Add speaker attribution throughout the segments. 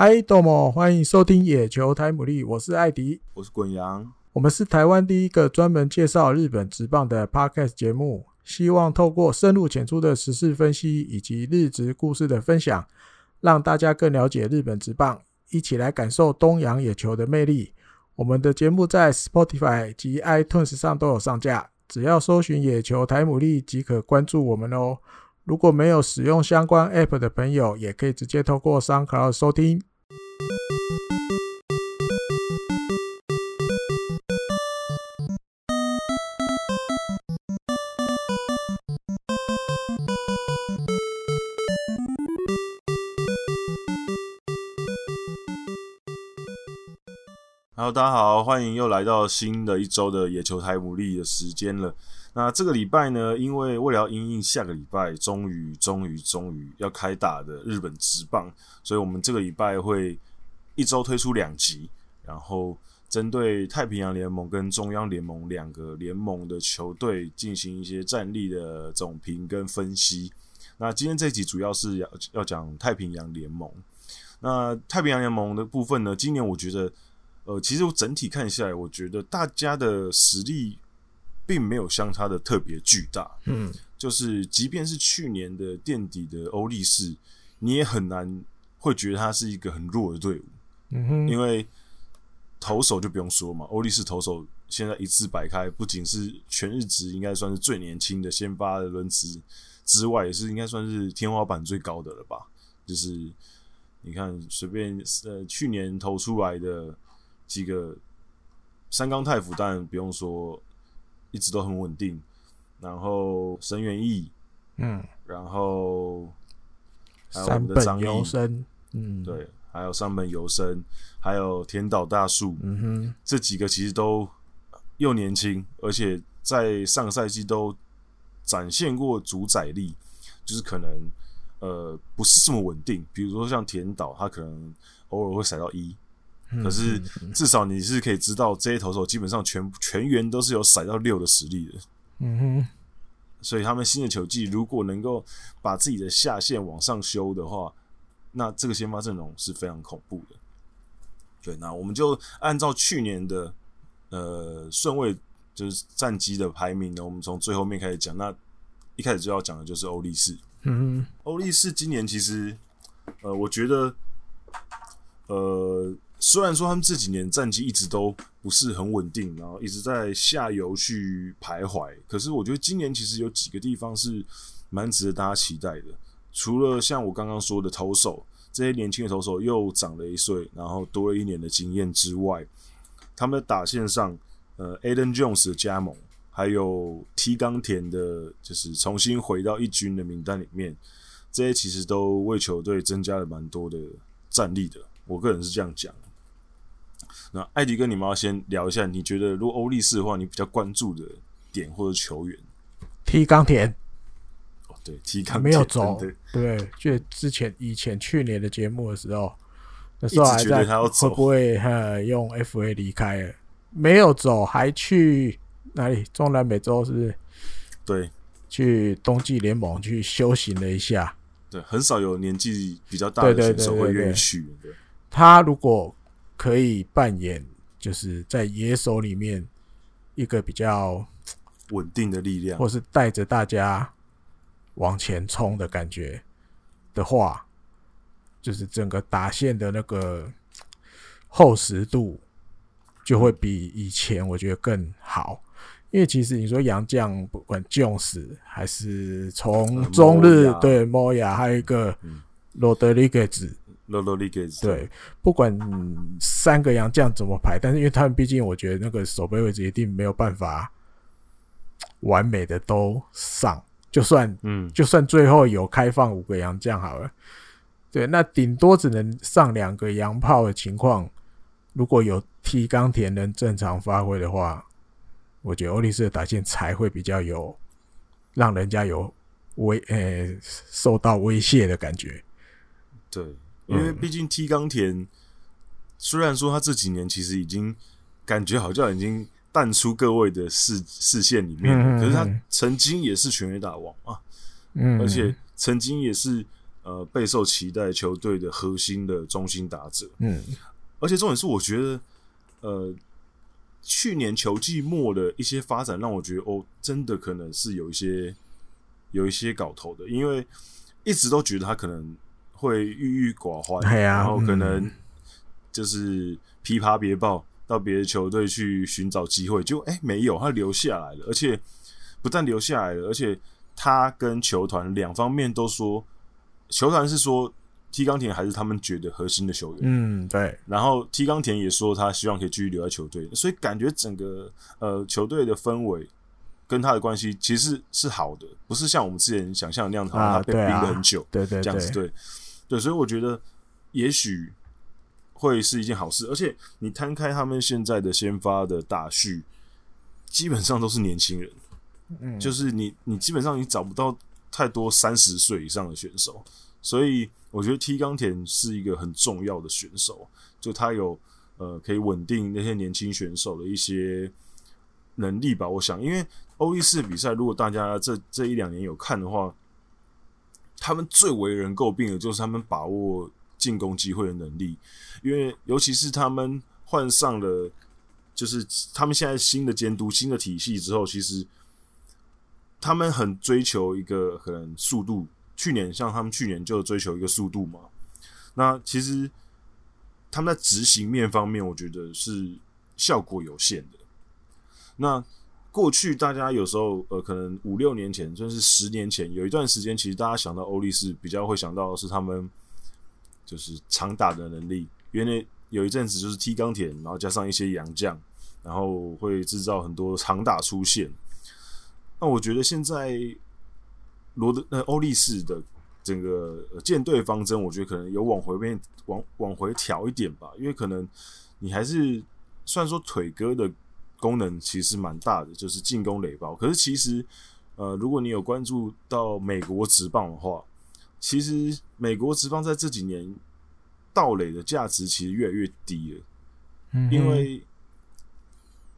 Speaker 1: 嗨，豆莫，欢迎收听野球台姆利，我是艾迪，
Speaker 2: 我是滚羊，
Speaker 1: 我们是台湾第一个专门介绍日本职棒的 Podcast 节目，希望透过深入浅出的时事分析以及日职故事的分享，让大家更了解日本职棒，一起来感受东洋野球的魅力。我们的节目在 Spotify 及 iTunes 上都有上架，只要搜寻野球台姆利即可关注我们哦。如果没有使用相关 App 的朋友，也可以直接透过 SoundCloud 收听。
Speaker 2: Hello，大家好，欢迎又来到新的一周的野球台牡蛎的时间了。那这个礼拜呢，因为为了要因应下个礼拜终于、终于、终于要开打的日本职棒，所以我们这个礼拜会一周推出两集，然后针对太平洋联盟跟中央联盟两个联盟的球队进行一些战力的总评跟分析。那今天这集主要是要要讲太平洋联盟。那太平洋联盟的部分呢，今年我觉得，呃，其实我整体看下来，我觉得大家的实力。并没有相差的特别巨大，嗯，就是即便是去年的垫底的欧力士，你也很难会觉得他是一个很弱的队伍，嗯哼，因为投手就不用说嘛，欧力士投手现在一字摆开，不仅是全日职应该算是最年轻的先发的轮值之外，也是应该算是天花板最高的了吧？就是你看随便呃去年投出来的几个三冈太辅，当然不用说。一直都很稳定，然后神原义，嗯，然后还有我们的张优生，嗯，对，还有山本由伸，还有田岛大树，嗯哼，这几个其实都又年轻，而且在上个赛季都展现过主宰力，就是可能呃不是这么稳定，比如说像田岛，他可能偶尔会甩到一。可是至少你是可以知道，这些投手基本上全全员都是有甩到六的实力的。嗯哼，所以他们新的球季如果能够把自己的下限往上修的话，那这个先发阵容是非常恐怖的。对，那我们就按照去年的呃顺位，就是战绩的排名呢，我们从最后面开始讲。那一开始就要讲的就是欧力士。嗯，欧力士今年其实呃，我觉得呃。虽然说他们这几年战绩一直都不是很稳定，然后一直在下游去徘徊，可是我觉得今年其实有几个地方是蛮值得大家期待的。除了像我刚刚说的投手，这些年轻的投手又长了一岁，然后多了一年的经验之外，他们的打线上，呃，Aden Jones 的加盟，还有 T 冈田的，就是重新回到一军的名单里面，这些其实都为球队增加了蛮多的战力的。我个人是这样讲。那艾迪跟你们要先聊一下，你觉得如果欧力士的话，你比较关注的点或者球员
Speaker 1: ？T 冈田，没有走，对，就之前以前去年的节目的时候，那时候还在会不会呃用 FA 离开了？没有走，还去哪里？中南美洲是不是？
Speaker 2: 对，
Speaker 1: 去冬季联盟去修行了一下。
Speaker 2: 对，很少有年纪比较大的选手会愿意去。对，
Speaker 1: 他如果。可以扮演就是在野手里面一个比较
Speaker 2: 稳定的力量，
Speaker 1: 或是带着大家往前冲的感觉的话，就是整个打线的那个厚实度就会比以前我觉得更好。因为其实你说杨将不管 Jones 还是从中日对 Moya，还有一个罗德里格兹。
Speaker 2: 罗罗里格斯
Speaker 1: 对，不管三个洋将怎么排，但是因为他们毕竟，我觉得那个守备位置一定没有办法完美的都上。就算嗯，就算最后有开放五个洋将好了，对，那顶多只能上两个洋炮的情况。如果有 T 冈田能正常发挥的话，我觉得欧力士的打线才会比较有让人家有威呃、欸、受到威胁的感觉。
Speaker 2: 对。因为毕竟 T 冈田，虽然说他这几年其实已经感觉好像已经淡出各位的视视线里面，可是他曾经也是全垒打王啊，而且曾经也是呃备受期待球队的核心的中心打者。
Speaker 1: 嗯，
Speaker 2: 而且重点是，我觉得呃去年球季末的一些发展，让我觉得哦，真的可能是有一些有一些搞头的，因为一直都觉得他可能会郁郁寡欢，
Speaker 1: 啊、
Speaker 2: 然后可能就是琵琶别抱。到别的球队去寻找机会，就哎、欸、没有，他留下来了，而且不但留下来了，而且他跟球团两方面都说，球团是说 T 冈田还是他们觉得核心的球员，
Speaker 1: 嗯对，
Speaker 2: 然后 T 冈田也说他希望可以继续留在球队，所以感觉整个呃球队的氛围跟他的关系其实是，是好的，不是像我们之前想象的那样，好像他被冰了很久，
Speaker 1: 对对，
Speaker 2: 这样子对。对，所以我觉得也许。会是一件好事，而且你摊开他们现在的先发的大序，基本上都是年轻人，嗯，就是你你基本上你找不到太多三十岁以上的选手，所以我觉得 T 冈田是一个很重要的选手，就他有呃可以稳定那些年轻选手的一些能力吧。我想，因为欧力士比赛，如果大家这这一两年有看的话，他们最为人诟病的就是他们把握。进攻机会的能力，因为尤其是他们换上了，就是他们现在新的监督、新的体系之后，其实他们很追求一个可能速度。去年像他们去年就追求一个速度嘛，那其实他们在执行面方面，我觉得是效果有限的。那过去大家有时候呃，可能五六年前，甚至十年前，有一段时间，其实大家想到欧力士，比较会想到的是他们。就是长打的能力，原来有一阵子就是踢钢铁，然后加上一些洋将，然后会制造很多长打出现。那我觉得现在罗德呃欧力士的整个舰队方针，我觉得可能有往回面往往回调一点吧，因为可能你还是虽然说腿哥的功能其实蛮大的，就是进攻垒包，可是其实呃如果你有关注到美国职棒的话。其实美国职棒在这几年盗垒的价值其实越来越低了，嗯，因为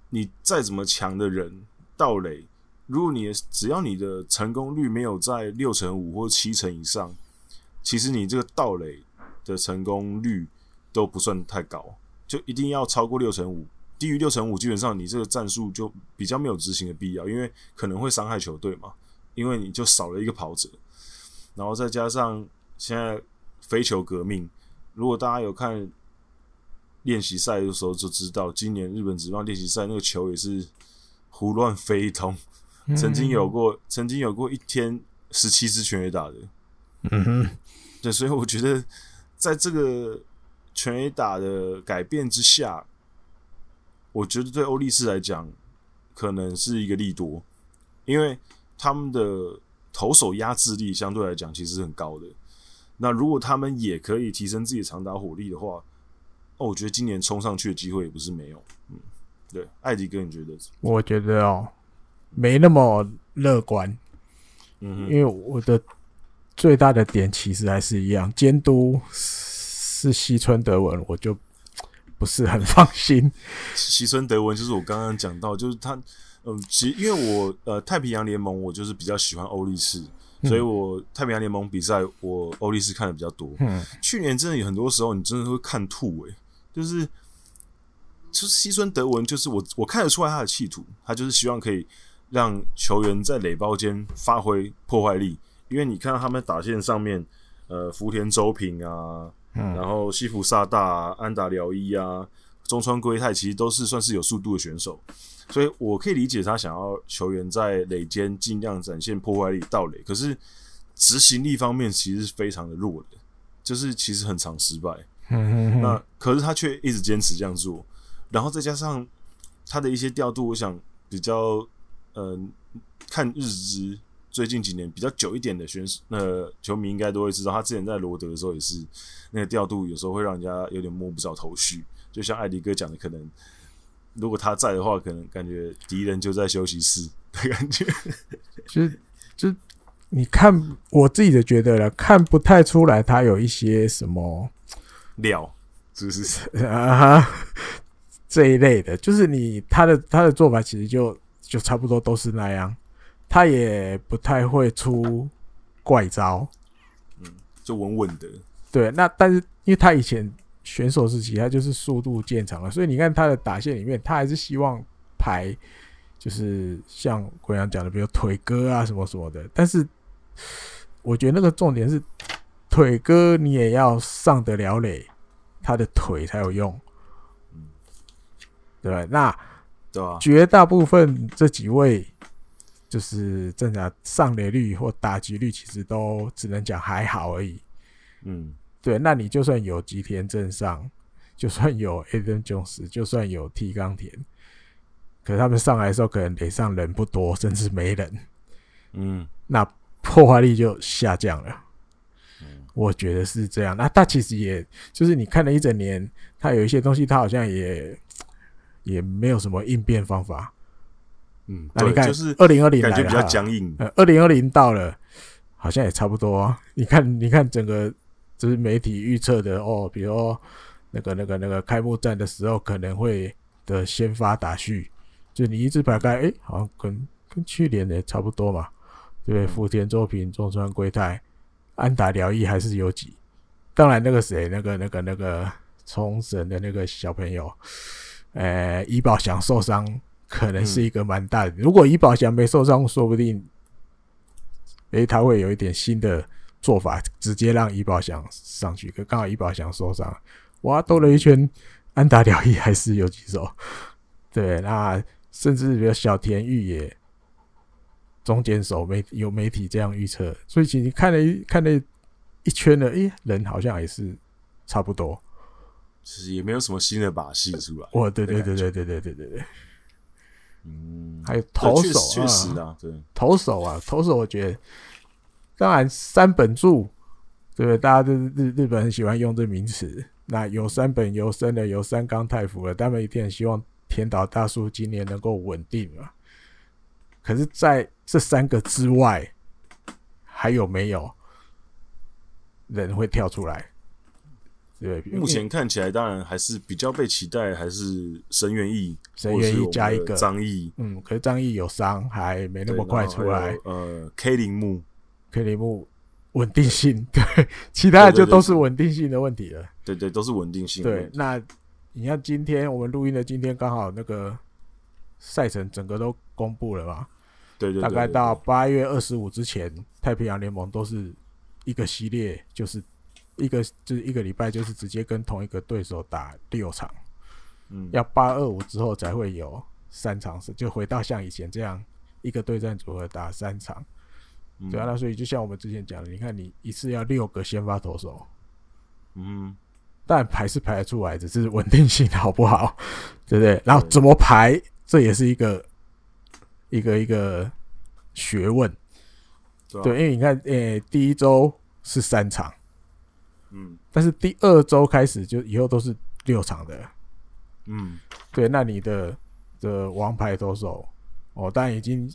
Speaker 2: 你再怎么强的人盗垒，如果你只要你的成功率没有在六成五或七成以上，其实你这个盗垒的成功率都不算太高，就一定要超过六成五，低于六成五，基本上你这个战术就比较没有执行的必要，因为可能会伤害球队嘛，因为你就少了一个跑者。然后再加上现在飞球革命，如果大家有看练习赛的时候就知道，今年日本职棒练习赛那个球也是胡乱飞通，曾经有过，曾经有过一天十七支全垒打的，嗯哼，对，所以我觉得在这个全垒打的改变之下，我觉得对欧力士来讲可能是一个利多，因为他们的。投手压制力相对来讲其实是很高的。那如果他们也可以提升自己的长打火力的话，哦，我觉得今年冲上去的机会也不是没有。嗯，对，艾迪哥，你觉得？
Speaker 1: 我觉得哦，没那么乐观。嗯，因为我的最大的点其实还是一样，监督是西村德文，我就不是很放心。
Speaker 2: 西村德文就是我刚刚讲到，就是他。嗯，其实因为我呃太平洋联盟我就是比较喜欢欧力士，嗯、所以我太平洋联盟比赛我欧力士看的比较多。嗯，去年真的有很多时候你真的会看吐诶、欸，就是就是西村德文，就是我我看得出来他的企图，他就是希望可以让球员在垒包间发挥破坏力，因为你看到他们打线上面，呃福田周平啊，嗯、然后西福萨大、啊、安达辽一啊、中川圭太，其实都是算是有速度的选手。所以我可以理解他想要球员在垒间尽量展现破坏力盗垒，可是执行力方面其实是非常的弱的，就是其实很常失败。那可是他却一直坚持这样做，然后再加上他的一些调度，我想比较嗯、呃，看日职最近几年比较久一点的选手，呃，球迷应该都会知道，他之前在罗德的时候也是那个调度，有时候会让人家有点摸不着头绪。就像艾迪哥讲的，可能。如果他在的话，可能感觉敌人就在休息室的感觉。
Speaker 1: 就是，就你看我自己的觉得了，看不太出来他有一些什么
Speaker 2: 料，是不是
Speaker 1: 啊？这一类的，就是你他的他的做法其实就就差不多都是那样，他也不太会出怪招。
Speaker 2: 嗯就稳稳的。
Speaker 1: 对，那但是因为他以前选手时期他就是速度见长了，所以你看他的打线里面，他还是希望排就是像国阳讲的，比如腿哥啊什么什么的。但是我觉得那个重点是腿哥你也要上得了垒，他的腿才有用。嗯，对，那
Speaker 2: 对，
Speaker 1: 绝大部分这几位。就是正常上垒率或打击率，其实都只能讲还好而已。
Speaker 2: 嗯，
Speaker 1: 对。那你就算有吉田镇上，就算有 Adam Jones，就算有 T 钢田，可是他们上来的时候，可能垒上人不多，甚至没人。
Speaker 2: 嗯，
Speaker 1: 那破坏力就下降了。嗯，我觉得是这样。那他其实也就是你看了一整年，他有一些东西，他好像也也没有什么应变方法。
Speaker 2: 嗯，
Speaker 1: 那你看，
Speaker 2: 就是
Speaker 1: 二零二零
Speaker 2: 感觉比较僵硬。
Speaker 1: 呃，二零二零到了，好像也差不多啊。你看，你看整个就是媒体预测的哦，比如那个、那个、那个开幕战的时候可能会的先发打序，就你一字排开，哎、欸，好像跟跟去年的差不多嘛，对不对？福田作品、中川圭太、安达辽一还是有几。当然，那个谁，那个、那个、那个冲绳的那个小朋友，呃，伊保翔受伤。可能是一个蛮大的。如果伊保翔没受伤，说不定，诶、欸，他会有一点新的做法，直接让伊保翔上去。可刚好伊保翔受伤，哇，兜了一圈，安达辽一还是有几手。对，那甚至比如小田玉也中间手媒有媒体这样预测，所以其实看了一看了一圈了，诶、欸，人好像也是差不多。
Speaker 2: 其实也没有什么新的把戏出来。
Speaker 1: 哇，对对对对对对对对对。
Speaker 2: 嗯，
Speaker 1: 还有投手啊，
Speaker 2: 确实啊，对，
Speaker 1: 投手啊，投手，我觉得，当然三本柱，对不对？大家都日日本很喜欢用这名词。那有三本由生的，有三冈太辅的，他们一定很希望田岛大叔今年能够稳定嘛。可是，在这三个之外，还有没有人会跳出来？对，
Speaker 2: 目前看起来当然还是比较被期待，还是神原义，
Speaker 1: 神原义加一个
Speaker 2: 张毅，
Speaker 1: 嗯，可是张毅有伤，还没那么快出来。
Speaker 2: 呃，K 铃木
Speaker 1: ，K 铃木稳定性，对，其他的就都是稳定性的问题了。
Speaker 2: 对对，都是稳定性。
Speaker 1: 对，那你看今天我们录音的今天刚好那个赛程整个都公布了嘛？
Speaker 2: 对对，
Speaker 1: 大概到八月二十五之前，太平洋联盟都是一个系列，就是。一个就是一个礼拜，就是直接跟同一个对手打六场，
Speaker 2: 嗯，
Speaker 1: 要八二五之后才会有三场，是就回到像以前这样一个对战组合打三场，对啊，那所以就像我们之前讲的，你看你一次要六个先发投手，
Speaker 2: 嗯，
Speaker 1: 但排是排得出来，只是稳定性好不好，对不对？然后怎么排，这也是一个一个一个学问，对，因为你看，诶，第一周是三场。
Speaker 2: 嗯，
Speaker 1: 但是第二周开始就以后都是六场的，
Speaker 2: 嗯，
Speaker 1: 对，那你的的王牌投手，哦，当然已经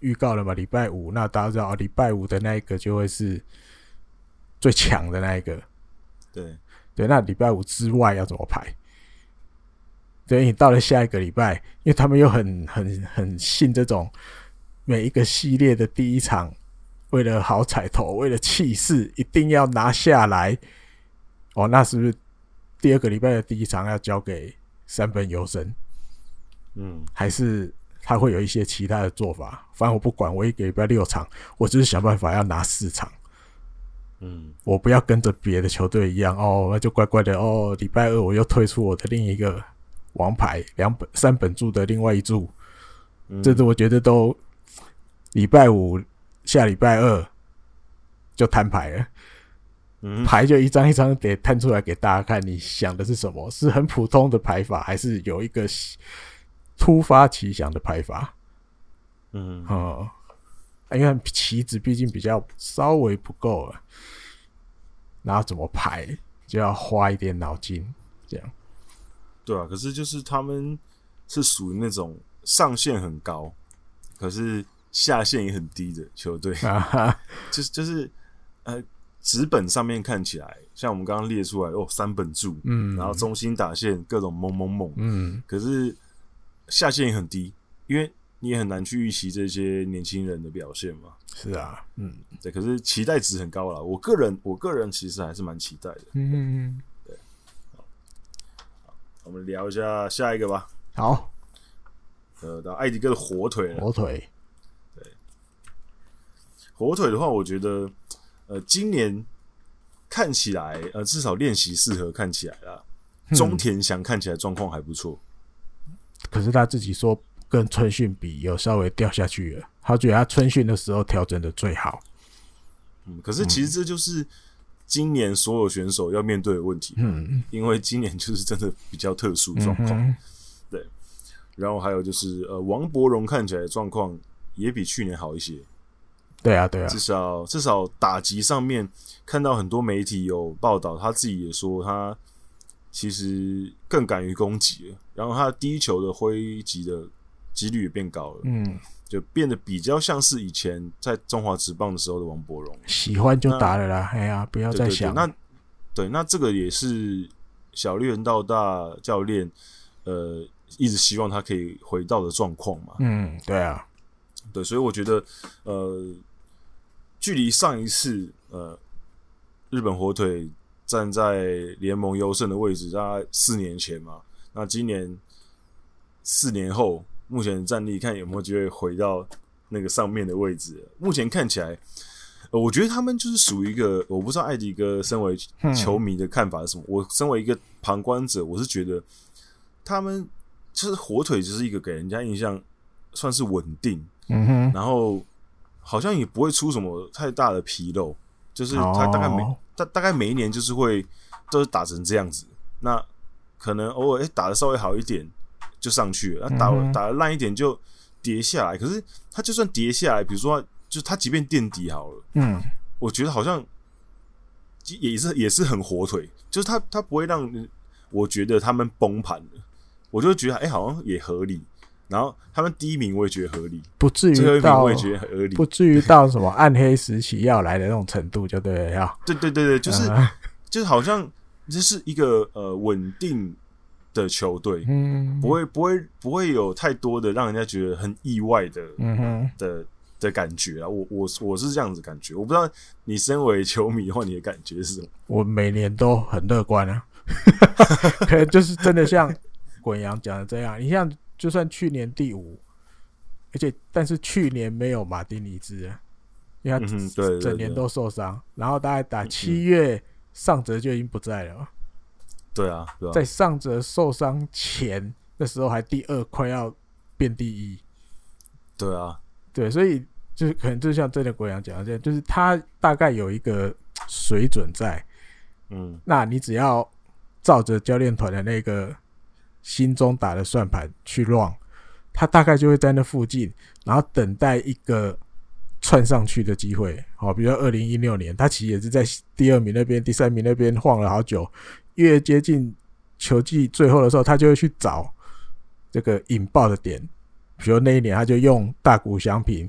Speaker 1: 预告了嘛，礼拜五，那大家知道，礼拜五的那一个就会是最强的那一个，
Speaker 2: 对，
Speaker 1: 对，那礼拜五之外要怎么排？对，你到了下一个礼拜，因为他们又很很很信这种每一个系列的第一场，为了好彩头，为了气势，一定要拿下来。哦，那是不是第二个礼拜的第一场要交给三本游神？
Speaker 2: 嗯，
Speaker 1: 还是他会有一些其他的做法？反正我不管，我一个礼拜六场，我就是想办法要拿四场。
Speaker 2: 嗯，
Speaker 1: 我不要跟着别的球队一样哦，那就乖乖的哦。礼拜二我又推出我的另一个王牌两本三本柱的另外一柱，
Speaker 2: 嗯、
Speaker 1: 这次我觉得都礼拜五下礼拜二就摊牌了。嗯牌就一张一张得摊出来给大家看，你想的是什么？是很普通的牌法，还是有一个突发奇想的拍法？
Speaker 2: 嗯，
Speaker 1: 哦，因为棋子毕竟比较稍微不够了，然后怎么排就要花一点脑筋，这样。
Speaker 2: 对啊，可是就是他们是属于那种上限很高，可是下限也很低的球队，就是就是呃。纸本上面看起来，像我们刚刚列出来哦，三本柱，
Speaker 1: 嗯，
Speaker 2: 然后中心打线各种猛猛猛，
Speaker 1: 嗯，
Speaker 2: 可是下限也很低，因为你也很难去预期这些年轻人的表现嘛。
Speaker 1: 是啊，嗯，
Speaker 2: 对，可是期待值很高了。我个人，我个人其实还是蛮期待的。
Speaker 1: 嗯嗯嗯，
Speaker 2: 对。好，我们聊一下下一个吧。
Speaker 1: 好，
Speaker 2: 呃，到艾迪哥的火腿了。
Speaker 1: 火腿，
Speaker 2: 对，火腿的话，我觉得，呃，今年看起来，呃，至少练习适合看起来啦。中田翔看起来状况还不错，
Speaker 1: 嗯，可是他自己说。跟春训比，有稍微掉下去了。他觉得他春训的时候调整的最好。
Speaker 2: 嗯，可是其实这就是今年所有选手要面对的问题。嗯，因为今年就是真的比较特殊状况。嗯。对，然后还有就是呃，王柏荣看起来状况也比去年好一些。
Speaker 1: 对啊，对啊，
Speaker 2: 至少至少打击上面看到很多媒体有报道，他自己也说他其实更敢于攻击了。然后他第一球的挥击的。几率也变高了，嗯，就变得比较像是以前在中华职棒的时候的王柏荣，
Speaker 1: 喜欢就打了啦，哎呀，不要再想。
Speaker 2: 那对，那这个也是小绿人到大教练，呃，一直希望他可以回到的状况嘛。
Speaker 1: 嗯，对啊，
Speaker 2: 对，所以我觉得，呃，距离上一次，呃，日本火腿站在联盟优胜的位置，大概四年前嘛。那今年四年后。目前的战力看有没有机会回到那个上面的位置？目前看起来，呃，我觉得他们就是属于一个，我不知道艾迪哥身为球迷的看法是什么。我身为一个旁观者，我是觉得他们就是火腿，就是一个给人家印象算是稳定，嗯哼，然后好像也不会出什么太大的纰漏，就是他大概每大大概每一年就是会都是打成这样子，那可能偶尔诶打的稍微好一点。就上去了，那打打的烂一点就跌下来。可是他就算跌下来，比如说，就他即便垫底好了，嗯，我觉得好像也是也是很火腿，就是他他不会让我觉得他们崩盘了，我就觉得哎、欸，好像也合理。然后他们第一名我也觉得合理，
Speaker 1: 不至于到我也觉得合理，不至于到什么暗黑时期要来的那种程度，就对了。要
Speaker 2: 对对对对，就是、呃、就是好像这是一个呃稳定。的球队，嗯，不会不会不会有太多的让人家觉得很意外的，嗯哼的的感觉啊。我我我是这样子感觉，我不知道你身为球迷的话，你的感觉是什么？
Speaker 1: 我每年都很乐观啊，可能就是真的像滚阳讲的这样。你像就算去年第五，而且但是去年没有马丁尼兹，因为他整年都受伤，然后大概打七月上泽就已经不在了。
Speaker 2: 对啊，对啊，
Speaker 1: 在上泽受伤前那时候还第二，快要变第一。
Speaker 2: 对啊，
Speaker 1: 对，所以就是可能就像真的国阳讲的这样，就是他大概有一个水准在，嗯，那你只要照着教练团的那个心中打的算盘去 run，他大概就会在那附近，然后等待一个窜上去的机会。好，比如说二零一六年，他其实也是在第二名那边、第三名那边晃了好久。越接近球季最后的时候，他就会去找这个引爆的点。比如那一年，他就用大谷翔平，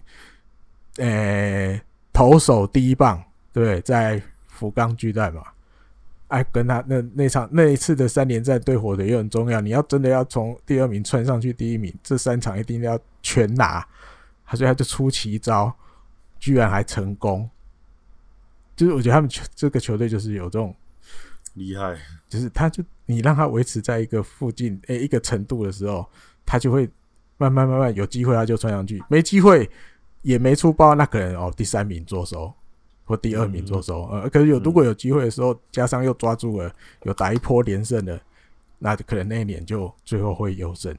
Speaker 1: 诶、投手第一棒，对，在福冈巨蛋嘛，哎，跟他那那场那一次的三连战对火腿又很重要。你要真的要从第二名窜上去第一名，这三场一定要全拿。他所以他就出奇招，居然还成功。就是我觉得他们球这个球队就是有这种。
Speaker 2: 厉害，
Speaker 1: 就是他，就你让他维持在一个附近，诶、欸，一个程度的时候，他就会慢慢慢慢有机会，他就窜上去；没机会也没出包，那可能哦，第三名做收或第二名做收。呃，可是有如果有机会的时候，加上又抓住了，有打一波连胜的，那可能那一年就最后会优胜。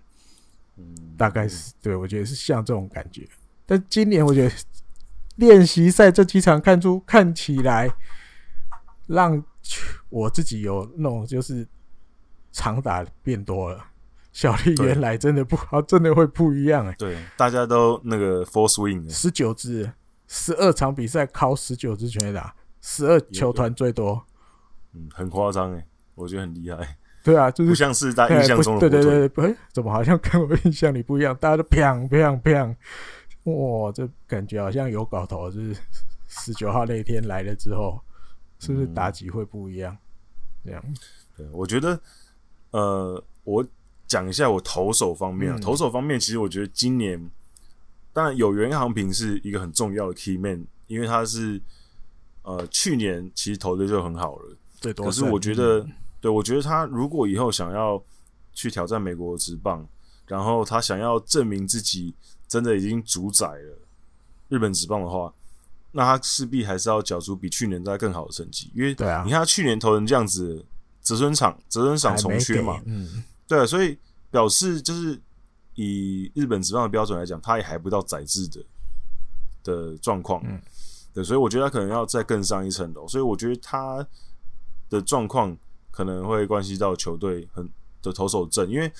Speaker 1: 嗯，大概是对，我觉得是像这种感觉。但今年我觉得练习赛这几场看出看起来让。我自己有那种就是长打变多了，小丽原来真的不好，真的会不一样哎、欸。
Speaker 2: 对，大家都那个 full swing，
Speaker 1: 十九支，十二场比赛靠十九支全打，十二球团最多，
Speaker 2: 嗯，很夸张哎，我觉得很厉害。
Speaker 1: 对啊，就是
Speaker 2: 不像是大家印象中的，
Speaker 1: 对对对对，哎，怎么好像跟我印象里不一样？大家都砰砰砰，哇，这感觉好像有搞头，就是 十九号那一天来了之后。是不是打击会不一样？这样，
Speaker 2: 对，我觉得，呃，我讲一下我投手方面啊，投手方面，其实我觉得今年当然有原航平是一个很重要的 key man，因为他是呃去年其实投的就很好了，
Speaker 1: 对，
Speaker 2: 可是我觉得，嗯、对我觉得他如果以后想要去挑战美国职棒，然后他想要证明自己真的已经主宰了日本职棒的话，那他势必还是要缴出比去年再更好的成绩，因为对啊，你看他去年投成这样子，泽村场泽村场重缺嘛，嗯，对啊，所以表示就是。以日本职棒的标准来讲，他也还不到宰制的的状况，嗯，对，所以我觉得他可能要再更上一层楼。所以我觉得他的状况可能会关系到球队很的投手阵，因为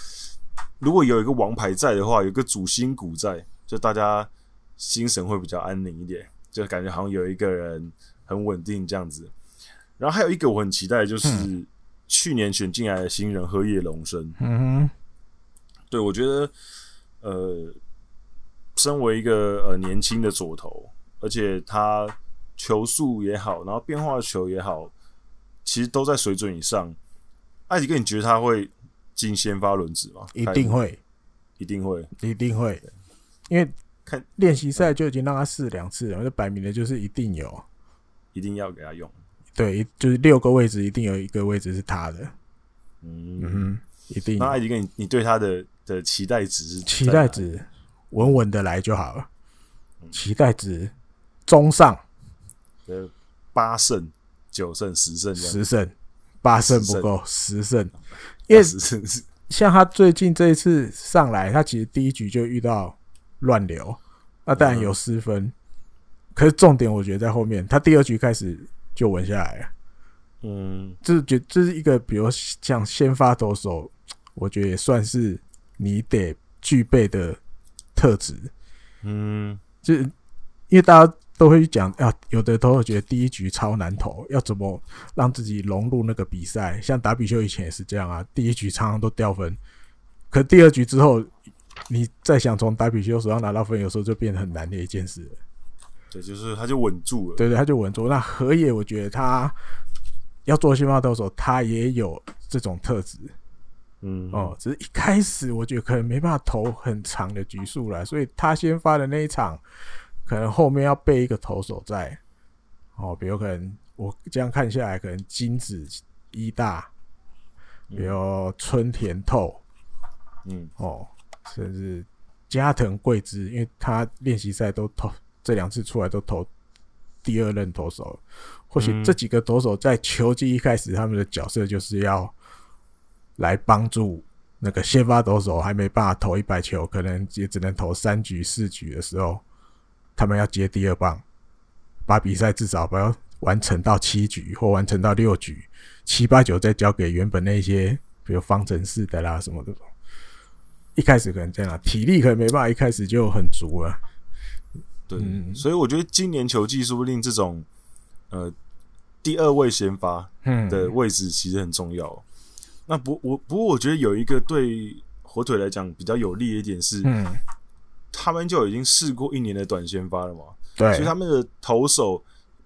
Speaker 2: 如果有一个王牌在的话，有一个主心骨在，就大家心神会比较安宁一点，就感觉好像有一个人很稳定这样子。然后还有一个我很期待，就是去年选进来的新人河野龙生，嗯哼。对，我觉得，呃，身为一个呃年轻的左投，而且他球速也好，然后变化球也好，其实都在水准以上。艾迪哥，你觉得他会进先发轮值吗？
Speaker 1: 一定会，
Speaker 2: 一定会，
Speaker 1: 一定会。因为看练习赛就已经让他试两次了，就摆明了就是一定有，
Speaker 2: 一定要给他用。
Speaker 1: 对，就是六个位置一定有一个位置是他的。
Speaker 2: 嗯，嗯一定。那艾迪哥，你你对他的？的期待值是
Speaker 1: 期待值，稳稳的来就好了。期待值中上，
Speaker 2: 呃，八胜、九胜、十胜，
Speaker 1: 十胜八胜不够，十胜。因为像他最近这一次上来，他其实第一局就遇到乱流，那当然有失分。可是重点我觉得在后面，他第二局开始就稳下来了。嗯，这觉这是一个，比如像先发投手，我觉得也算是。你得具备的特质，嗯，就是因为大家都会讲啊，有的都会觉得第一局超难投，要怎么让自己融入那个比赛？像打比修以前也是这样啊，第一局常常都掉分，可第二局之后，你再想从打比修手上拿到分，有时候就变得很难的一件事。
Speaker 2: 对，就是他就稳住了，
Speaker 1: 对对，他就稳住。那河野，我觉得他要做新发投手，他也有这种特质。嗯哦，只是一开始我觉得可能没办法投很长的局数了，所以他先发的那一场，可能后面要备一个投手在哦，比如可能我这样看下来，可能金子一大，比如春田透，嗯哦，甚至加藤贵之，因为他练习赛都投这两次出来都投第二任投手，或许这几个投手在球季一开始他们的角色就是要。来帮助那个先发投手还没办法投一百球，可能也只能投三局四局的时候，他们要接第二棒，把比赛至少不要完成到七局或完成到六局，七八九再交给原本那些比如方程式的啦什么的。一开始可能这样，体力可能没办法一开始就很足了。
Speaker 2: 对，嗯、所以我觉得今年球季说不定这种呃第二位先发的位置其实很重要。嗯那不我不过我觉得有一个对火腿来讲比较有利的一点是，嗯，他们就已经试过一年的短先发了嘛，对，所以他们的投手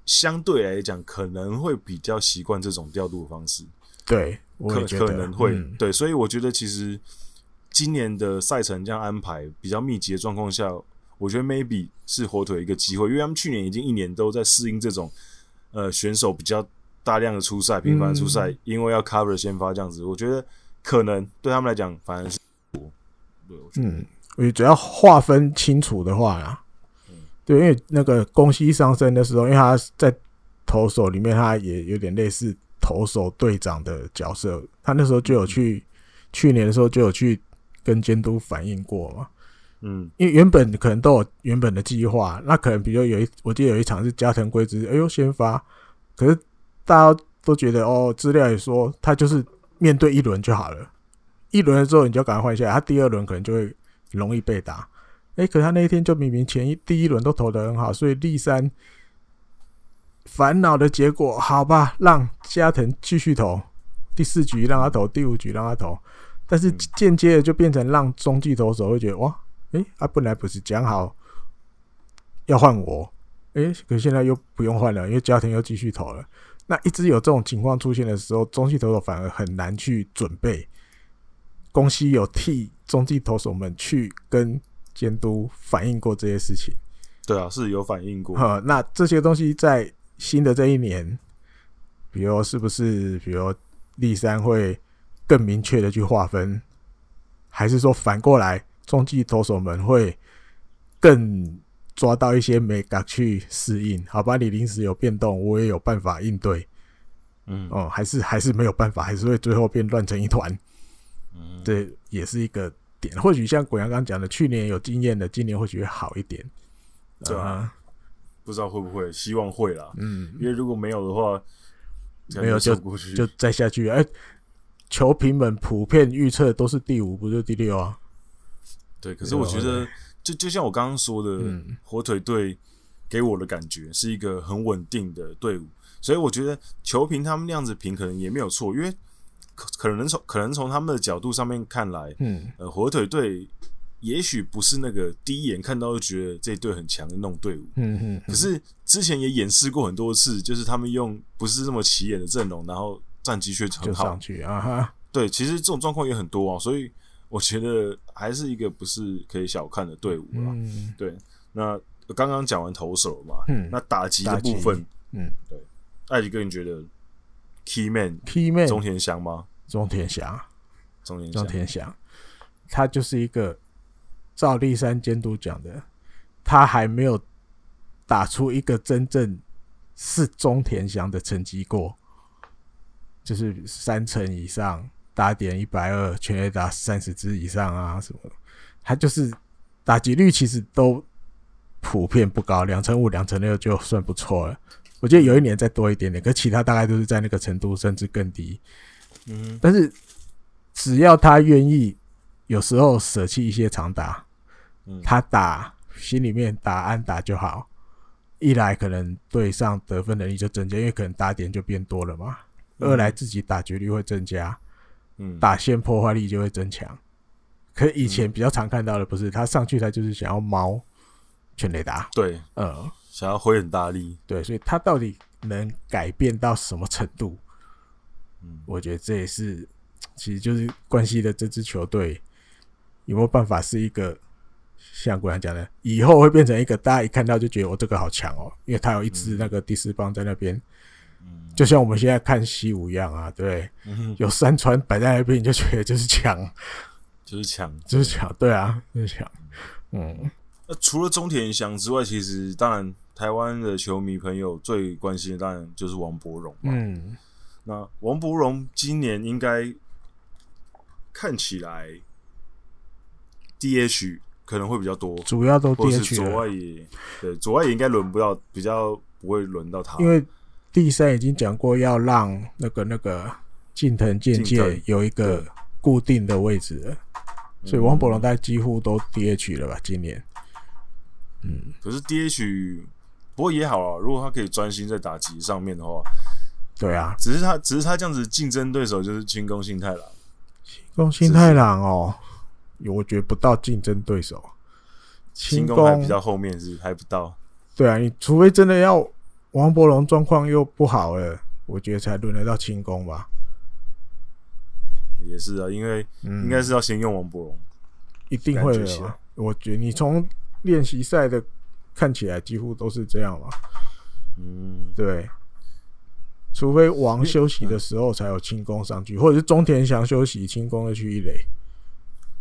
Speaker 2: 相对来讲可能会比较习惯这种调度的方式，
Speaker 1: 对，
Speaker 2: 可可能会、嗯、对，所以我觉得其实今年的赛程这样安排比较密集的状况下，我觉得 maybe 是火腿一个机会，因为他们去年已经一年都在适应这种呃选手比较。大量的出赛，频繁的出赛，因为要 cover 先发这样子，我觉得可能对他们来讲反而是多。对，我觉得。
Speaker 1: 嗯，我觉得只要划分清楚的话呀，嗯，对，因为那个宫西上升的时候，因为他在投手里面，他也有点类似投手队长的角色，他那时候就有去，去年的时候就有去跟监督反映过嘛，嗯，因为原本可能都有原本的计划，那可能比如有一，我记得有一场是加藤圭之，哎呦先发，可是。大家都觉得哦，资料也说他就是面对一轮就好了，一轮了之后你就赶快换下来，他第二轮可能就会容易被打。哎，可是他那一天就明明前一第一轮都投的很好，所以立三烦恼的结果，好吧，让加藤继续投，第四局让他投，第五局让他投，但是间接的就变成让中继投手会觉得哇，哎，他本来不是讲好要换我，哎，可是现在又不用换了，因为加藤又继续投了。那一直有这种情况出现的时候，中继投手反而很难去准备。宫西有替中继投手们去跟监督反映过这些事情。
Speaker 2: 对啊，是有反映过。
Speaker 1: 哈，那这些东西在新的这一年，比如是不是，比如立三会更明确的去划分，还是说反过来，中继投手们会更抓到一些美感去适应？好吧，你临时有变动，我也有办法应对。嗯，哦，还是还是没有办法，还是会最后变乱成一团。嗯，这也是一个点。或许像鬼阳刚讲的，去年有经验的，今年或许会好一点。
Speaker 2: 对啊，不知道会不会，希望会啦。嗯，因为如果没有的话，
Speaker 1: 没有就就再下去。哎，球评们普遍预测都是第五，不是第六啊。
Speaker 2: 对，可是我觉得，就就像我刚刚说的，嗯，火腿队给我的感觉是一个很稳定的队伍。所以我觉得球评他们那样子评可能也没有错，因为可可能从可能从他们的角度上面看来，嗯，呃，火腿队也许不是那个第一眼看到就觉得这队很强的那种队伍，嗯嗯。可是之前也演示过很多次，就是他们用不是这么起眼的阵容，然后战绩却很好。
Speaker 1: 上去啊哈。
Speaker 2: 对，其实这种状况也很多啊，所以我觉得还是一个不是可以小看的队伍啦。嗯，对。那刚刚讲完投手嘛，嗯，那打击的部分，嗯，对。艾迪哥，你觉得 Key Man
Speaker 1: Key Man
Speaker 2: 中田翔吗？
Speaker 1: 中田翔，
Speaker 2: 中田
Speaker 1: 中田翔，他就是一个照立山监督讲的，他还没有打出一个真正是中田翔的成绩过，就是三成以上，打点一百二，全垒打三十支以上啊什么，他就是打击率其实都普遍不高，两成五、两成六就算不错了。我觉得有一年再多一点点，可其他大概都是在那个程度，甚至更低。嗯，但是只要他愿意，有时候舍弃一些长打，他打心里面打安打就好。一来可能对上得分能力就增加，因为可能打点就变多了嘛。二来自己打绝率会增加，嗯，打线破坏力就会增强。可以前比较常看到的不是他上去，他就是想要猫全垒打。
Speaker 2: 对，嗯。想要挥很大力，
Speaker 1: 对，所以他到底能改变到什么程度？嗯，我觉得这也是，其实就是关系的这支球队有没有办法是一个像国阳讲的，以后会变成一个大家一看到就觉得我这个好强哦，因为他有一支那个第四棒在那边，嗯，就像我们现在看西武一样啊，对，嗯，有山川摆在那边，你就觉得就是强，
Speaker 2: 就是强，
Speaker 1: 就是强，对啊，就是强，嗯。
Speaker 2: 那除了中田翔之外，其实当然。台湾的球迷朋友最关心的当然就是王柏荣嘛。嗯，那王柏荣今年应该看起来 DH 可能会比较多，
Speaker 1: 主要都 DH
Speaker 2: 左外野，对，左外野应该轮不到，比较不会轮到他，
Speaker 1: 因为第三已经讲过要让那个那个近藤健介有一个固定的位置了，所以王柏融大概几乎都 DH 了吧？今年，
Speaker 2: 嗯，可是 DH。不过也好啊，如果他可以专心在打击上面的话，
Speaker 1: 对啊，
Speaker 2: 只是他，只是他这样子竞争对手就是清宫幸太郎，
Speaker 1: 清宫幸太郎哦，我觉得不到竞争对手，
Speaker 2: 清宫还比较后面是还不到，
Speaker 1: 对啊，你除非真的要王博龙状况又不好了，我觉得才轮得到轻功吧，
Speaker 2: 也是啊，因为应该是要先用王博龙，嗯，
Speaker 1: 一定会的，我觉得你从练习赛的。看起来几乎都是这样嘛，嗯，对，除非王休息的时候才有轻功上去，或者是中田翔休息，轻功的去一垒。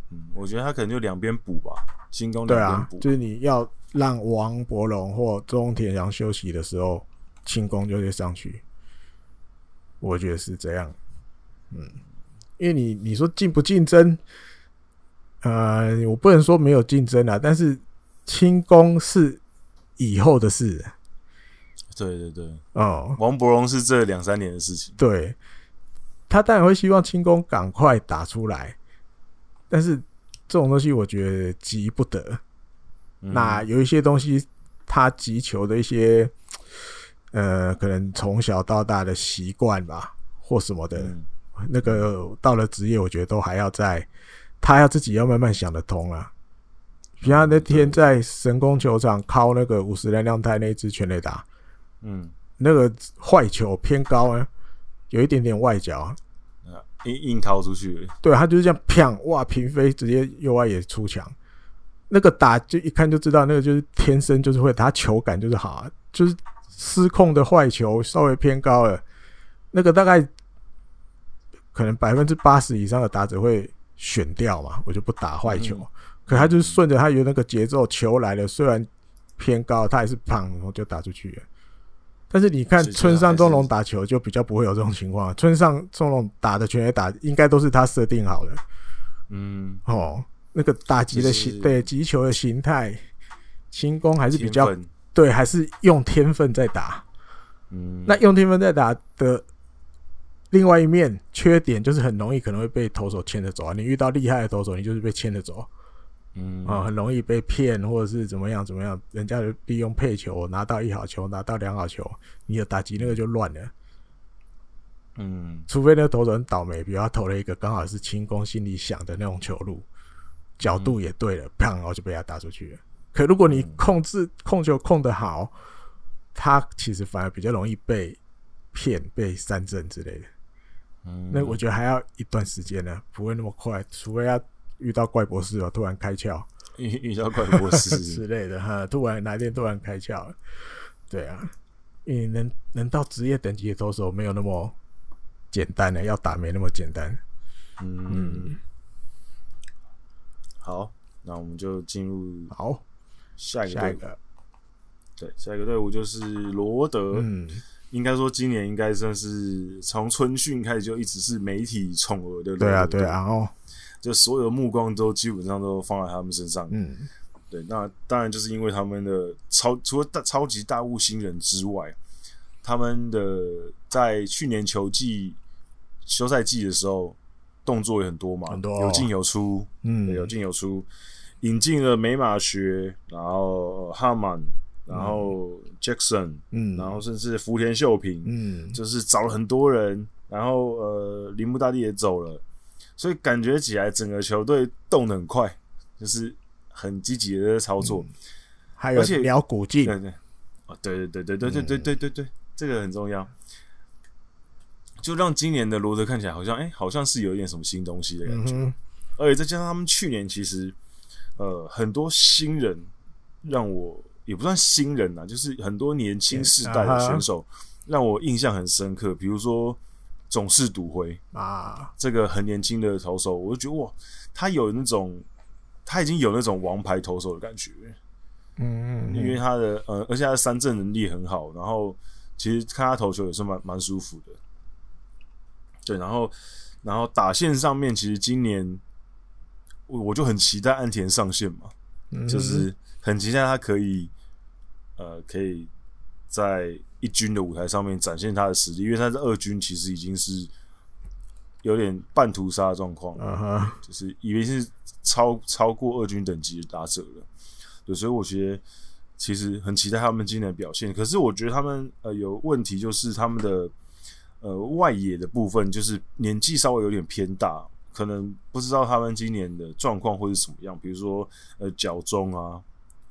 Speaker 2: 嗯，我觉得他可能就两边补吧，轻功两边补。
Speaker 1: 对啊，就是你要让王柏融或中田翔休息的时候，轻功就会上去。我觉得是这样，嗯，因为你你说竞不竞争，呃，我不能说没有竞争啊，但是轻功是。以后的事，
Speaker 2: 对对对，哦，王伯荣是这两三年的事情。
Speaker 1: 对，他当然会希望轻功赶快打出来，但是这种东西我觉得急不得。嗯、那有一些东西，他急求的一些，呃，可能从小到大的习惯吧，或什么的，嗯、那个到了职业，我觉得都还要在，他要自己要慢慢想得通啊。比方那天在神宫球场靠那个五十岚亮太那支全垒打，嗯，那个坏球偏高啊，有一点点外角啊，
Speaker 2: 硬硬掏出去。
Speaker 1: 对，他就是这样，砰，哇，平飞直接右外野出墙。那个打就一看就知道，那个就是天生就是会打球感就是好啊，就是失控的坏球稍微偏高了，那个大概可能百分之八十以上的打者会选掉嘛，我就不打坏球。嗯、可他就是顺着他有那个节奏，球来了，虽然偏高，他还是砰，然后就打出去了。但是你看村上宗隆打球就比较不会有这种情况，村上宗隆打的全垒打应该都是他设定好的，
Speaker 2: 嗯，
Speaker 1: 哦，那个打击的形对击球的形态，轻功还是比较对，还是用天分在打，嗯，那用天分在打的另外一面缺点就是很容易可能会被投手牵着走啊，你遇到厉害的投手，你就是被牵着走。嗯啊，很容易被骗，或者是怎么样怎么样，人家就利用配球拿到一好球，拿到两好球，你的打击那个就乱了。嗯，除非那个投手很倒霉，比如他投了一个刚好是轻功，心里想的那种球路，角度也对了，砰，然后就被他打出去了。可如果你控制控球控得好，他其实反而比较容易被骗、被三振之类的。嗯，那我觉得还要一段时间呢，不会那么快，除非他。遇到怪博士哦，突然开窍，
Speaker 2: 遇遇到怪博士。
Speaker 1: 之类的哈，突然哪天突然开窍，对啊，因为能能到职业等级的投手没有那么简单的，要打没那么简单。嗯，嗯
Speaker 2: 好，那我们就进入
Speaker 1: 好
Speaker 2: 下一个队伍，对，下一个队伍就是罗德。嗯，应该说今年应该算是从春训开始就一直是媒体宠儿的，
Speaker 1: 对啊，对啊，然后。
Speaker 2: 就所有的目光都基本上都放在他们身上。
Speaker 1: 嗯，
Speaker 2: 对，那当然就是因为他们的超除了大超级大物星人之外，他们的在去年球季休赛季的时候动作也很多嘛，
Speaker 1: 很多、哦、
Speaker 2: 有进有出，嗯，有进有出，引进了美马学，然后哈曼，然后 Jackson，嗯，然后甚至福田秀平，嗯，就是找了很多人，然后呃，铃木大地也走了。所以感觉起来，整个球队动得很快，就是很积极的操作，嗯、
Speaker 1: 还有而且聊古迹，
Speaker 2: 对对，哦，对对对对对对对对对对，这个很重要，就让今年的罗德看起来好像，哎、欸，好像是有一点什么新东西的感觉，嗯、而且再加上他们去年其实，呃，很多新人让我也不算新人呐，就是很多年轻世代的选手让我印象很深刻，比如说。总是赌灰啊，这个很年轻的投手，我就觉得哇，他有那种，他已经有那种王牌投手的感觉，嗯，因为他的呃，而且他的三振能力很好，然后其实看他投球也是蛮蛮舒服的，对，然后然后打线上面，其实今年我我就很期待岸田上线嘛，就是很期待他可以呃可以在。一军的舞台上面展现他的实力，因为他在二军其实已经是有点半屠杀的状况，uh huh. 就是以为是超超过二军等级的打者了。对，所以我觉得其实很期待他们今年的表现。可是我觉得他们呃有问题，就是他们的呃外野的部分，就是年纪稍微有点偏大，可能不知道他们今年的状况会是什么样。比如说呃脚中啊，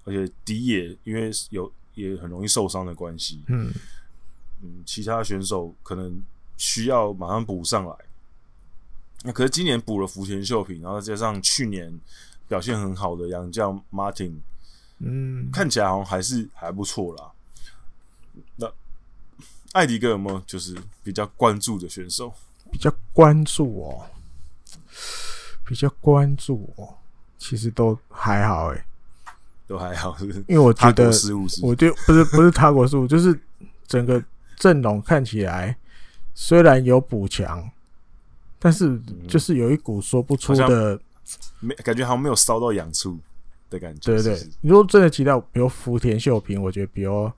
Speaker 2: 而且底野因为有。也很容易受伤的关系，嗯嗯，其他选手可能需要马上补上来。那可是今年补了福田秀平，然后再加上去年表现很好的杨将 Martin，嗯，看起来好像还是还不错啦。那艾迪哥有没有就是比较关注的选手？
Speaker 1: 比较关注哦，比较关注哦，其实都还好诶。
Speaker 2: 都还好，是不是？
Speaker 1: 因为我觉得，我就不是不是他国失误，就是整个阵容看起来虽然有补强，但是就是有一股说不出的，
Speaker 2: 没感觉好像没有烧到痒处的感觉。
Speaker 1: 对对对，你说真的提到，比如福田秀平，我觉得比如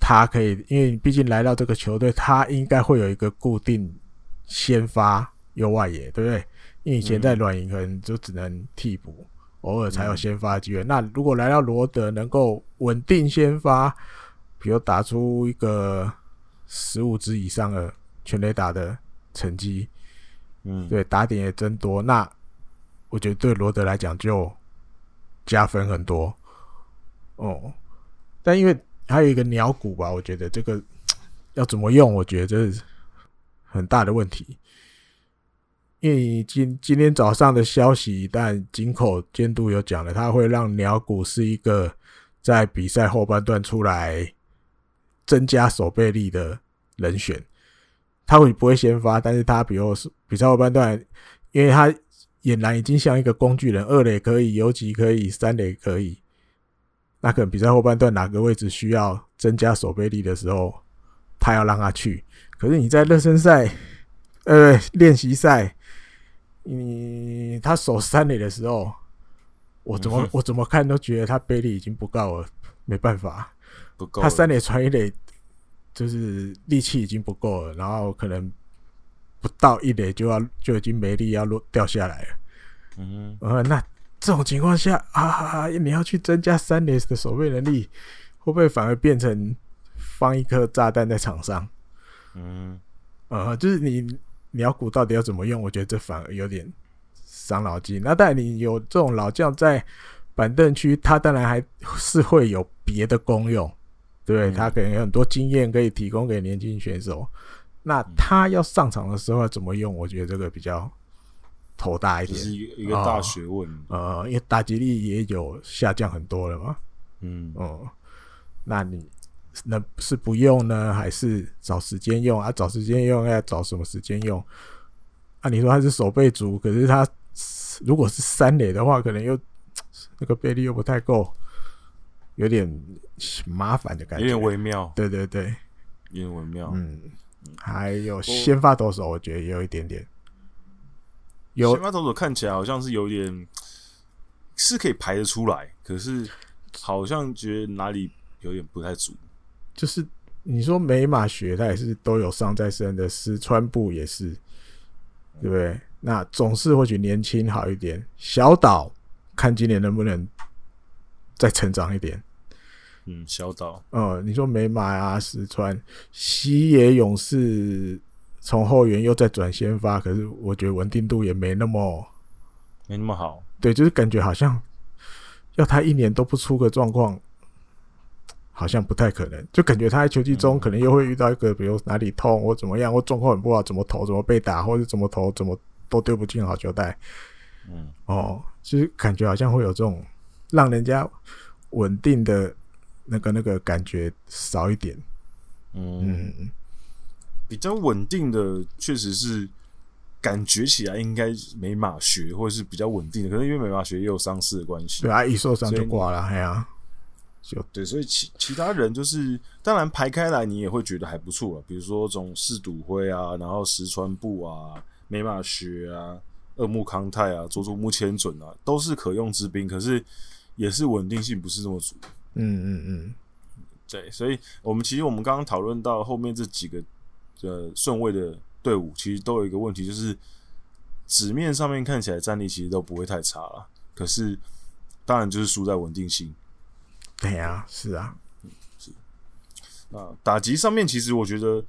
Speaker 1: 他可以，因为毕竟来到这个球队，他应该会有一个固定先发右外野，对不对？因为以前在软银可能就只能替补。偶尔才有先发机会。嗯、那如果来到罗德，能够稳定先发，比如打出一个十五支以上的全垒打的成绩，嗯，对，打点也增多，那我觉得对罗德来讲就加分很多。哦，但因为还有一个鸟谷吧，我觉得这个要怎么用，我觉得这是很大的问题。因为今今天早上的消息，但井口监督有讲了，他会让鸟谷是一个在比赛后半段出来增加守备力的人选。他会不会先发？但是他比如说比赛后半段，因为他俨然已经像一个工具人，二垒可以，游击可以，三垒可以。那可能比赛后半段哪个位置需要增加守备力的时候，他要让他去。可是你在热身赛，呃，练习赛。你他守三垒的时候，我怎么、嗯、我怎么看都觉得他背力已经不够了，没办法，
Speaker 2: 不够。
Speaker 1: 他三垒传一垒，就是力气已经不够了，然后可能不到一垒就要就已经没力要落掉下来了。嗯，呃，那这种情况下啊，你要去增加三垒的守备能力，会不会反而变成放一颗炸弹在场上？嗯，呃，就是你。鸟谷到底要怎么用？我觉得这反而有点伤脑筋。那当然，你有这种老将在板凳区，他当然还是会有别的功用，对？他可能有很多经验可以提供给年轻选手。那他要上场的时候要怎么用？我觉得这个比较头大一点，
Speaker 2: 是一个大学问。
Speaker 1: 呃，因为打击力也有下降很多了嘛。嗯哦、嗯，那你。那是不用呢，还是找时间用啊？找时间用要找什么时间用？啊，你说他是守备组，可是他如果是三垒的话，可能又那个倍率又不太够，有点麻烦的感觉，
Speaker 2: 有点微妙。
Speaker 1: 对对对，
Speaker 2: 有点微妙。
Speaker 1: 嗯，还有先发投手，我觉得也有一点点。
Speaker 2: 有先发投手看起来好像是有点是可以排得出来，可是好像觉得哪里有点不太足。
Speaker 1: 就是你说美马学，他也是都有伤在身的，石川部也是，对不对？那总是或许年轻好一点，小岛看今年能不能再成长一点。
Speaker 2: 嗯，小岛，
Speaker 1: 嗯，你说美马啊，石川西野勇士从后援又再转先发，可是我觉得稳定度也没那么
Speaker 2: 没那么好。
Speaker 1: 对，就是感觉好像要他一年都不出个状况。好像不太可能，就感觉他在球季中可能又会遇到一个，比如哪里痛或怎么样，或状况很不好，怎么投怎么被打，或者怎么投怎么都丢不进好球袋。嗯，哦，就是感觉好像会有这种让人家稳定的那个那个感觉少一点。嗯，嗯
Speaker 2: 比较稳定的确实是感觉起来应该没马学，或者是比较稳定的，可能因为没马学也有伤势的关系。
Speaker 1: 对啊，一受伤就挂了，哎呀。
Speaker 2: 就对，所以其其他人就是，当然排开来，你也会觉得还不错了。比如说，这种四赌灰啊，然后石川部啊，美马学啊，二木康泰啊，佐佐木千准啊，都是可用之兵。可是也是稳定性不是这么足。
Speaker 1: 嗯嗯嗯，
Speaker 2: 对，所以我们其实我们刚刚讨论到后面这几个呃顺位的队伍，其实都有一个问题，就是纸面上面看起来战力其实都不会太差了，可是当然就是输在稳定性。
Speaker 1: 对呀、啊，是啊，
Speaker 2: 是。那打击上面，其实我觉得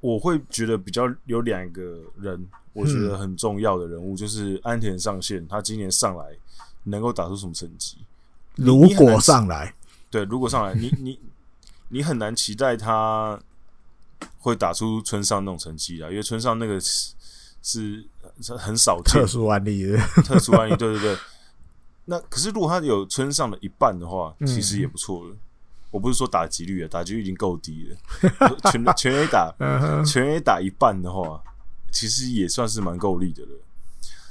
Speaker 2: 我会觉得比较有两个人，我觉得很重要的人物，嗯、就是安田上线。他今年上来能够打出什么成绩？
Speaker 1: 如果上来，
Speaker 2: 对，如果上来，你你你很难期待他会打出村上那种成绩啊，因为村上那个是是很少见
Speaker 1: 特殊案例的，
Speaker 2: 特殊案例，对对对。那可是，如果他有村上的一半的话，其实也不错了。嗯、我不是说打击率啊，打击率已经够低了。全全 A 打，全 A 打一半的话，其实也算是蛮够力的了。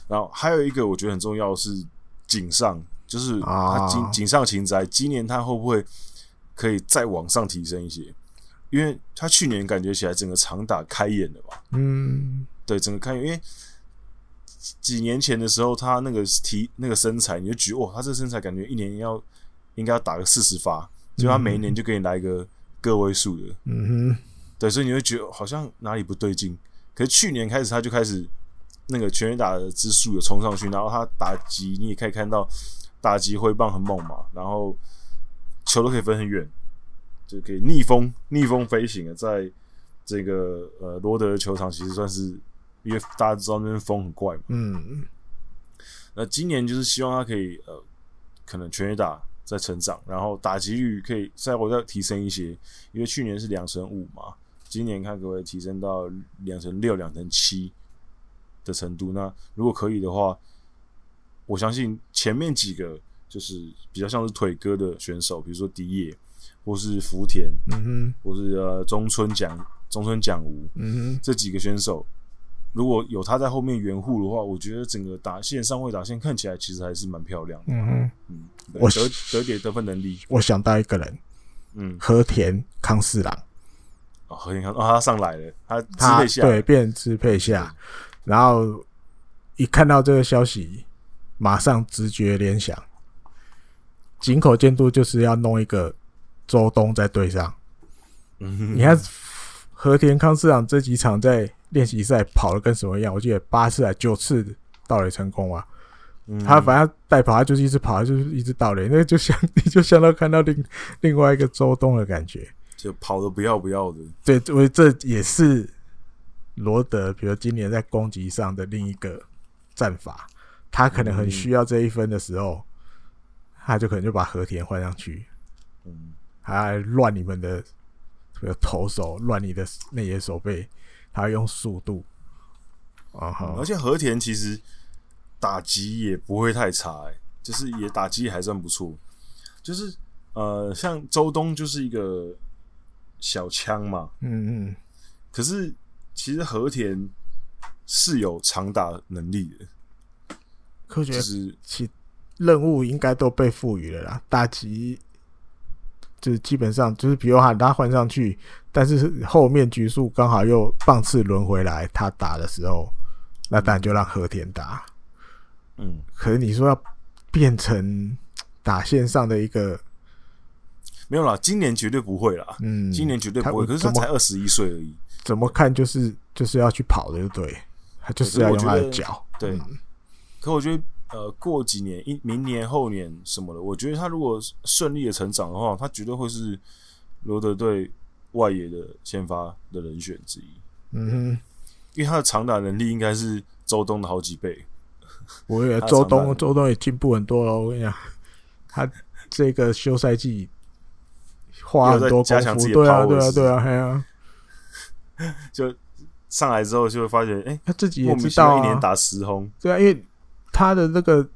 Speaker 2: 然后还有一个我觉得很重要的是井上，就是他井井上晴哉，今年他会不会可以再往上提升一些？因为他去年感觉起来整个长打开眼了嘛。嗯，对，整个开眼，因为。几年前的时候，他那个体那个身材，你就觉得哇，他这个身材感觉一年要应该要打个四十发，就他每一年就给你来一个个位数的，嗯哼，对，所以你会觉得好像哪里不对劲。可是去年开始他就开始那个全垒打的支数有冲上去，然后他打击你也可以看到打击挥棒很猛嘛，然后球都可以飞很远，就可以逆风逆风飞行啊，在这个呃罗德的球场其实算是。因为大家知道那边风很怪嘛，嗯，那今年就是希望他可以呃，可能全垒打在成长，然后打击率可以再我再提升一些，因为去年是两成五嘛，今年看可不可以提升到两成六、两成七的程度。那如果可以的话，我相信前面几个就是比较像是腿哥的选手，比如说迪野，或是福田，
Speaker 1: 嗯哼，
Speaker 2: 或是呃中村奖中村奖吾，
Speaker 1: 嗯哼，
Speaker 2: 这几个选手。如果有他在后面援护的话，我觉得整个打线上位打线看起来其实还是蛮漂亮的。
Speaker 1: 嗯，
Speaker 2: 嗯，
Speaker 1: 我
Speaker 2: 得得点得分能力。
Speaker 1: 我想到一个人，
Speaker 2: 嗯，
Speaker 1: 和田康四郎。
Speaker 2: 哦，和田康哦，他上来了，他支配下
Speaker 1: 对，变支配下，然后一看到这个消息，马上直觉联想，井口监督就是要弄一个周东在队上。
Speaker 2: 嗯哼，
Speaker 1: 你看和田康四郎这几场在。练习赛跑的跟什么一样？我记得八次还九次盗垒成功啊！嗯、他反正带跑，他就是一直跑，就是一直盗垒，那个就像你 就相当看到另另外一个周东的感觉，
Speaker 2: 就跑的不要不要的。
Speaker 1: 对，因为这也是罗德，比如今年在攻击上的另一个战法，他可能很需要这一分的时候，嗯、他就可能就把和田换上去，嗯，还乱你们的这个投手，乱你的内野守备。他用速度啊、uh.
Speaker 2: 嗯，而且和田其实打击也不会太差，哎，就是也打击还算不错。就是呃，像周东就是一个小枪嘛，
Speaker 1: 嗯嗯。
Speaker 2: 可是其实和田是有长打能力的，
Speaker 1: 科学是其任务应该都被赋予了啦，打击。就是基本上就是，比如喊他换上去，但是后面局数刚好又棒次轮回来，他打的时候，那当然就让和田打。
Speaker 2: 嗯，
Speaker 1: 可是你说要变成打线上的一个，
Speaker 2: 没有啦，今年绝对不会啦。嗯，今年绝对不会。可是他才二十一岁而已，
Speaker 1: 怎么看就是就是要去跑的，对，他就是要用他的脚。
Speaker 2: 对，
Speaker 1: 嗯、
Speaker 2: 可我觉得。呃，过几年，一明年、后年什么的，我觉得他如果顺利的成长的话，他绝对会是罗德队外野的先发的人选之一。
Speaker 1: 嗯哼，
Speaker 2: 因为他的长打能力应该是周东的好几倍。
Speaker 1: 我以为周东，周东也进步很多了。我跟你讲，他这个休赛季花很多功夫，对啊，对啊，对啊，对啊。
Speaker 2: 就上来之后就会发现，哎、欸，
Speaker 1: 他自己也知道、啊，
Speaker 2: 一年打十轰，
Speaker 1: 对啊，因为。他的那个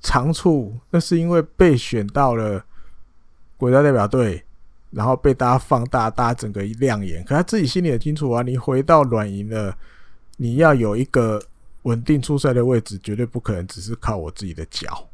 Speaker 1: 长处，那是因为被选到了国家代表队，然后被大家放大，大家整个一亮眼。可他自己心里很清楚啊，你回到软银了，你要有一个稳定出赛的位置，绝对不可能只是靠我自己的脚。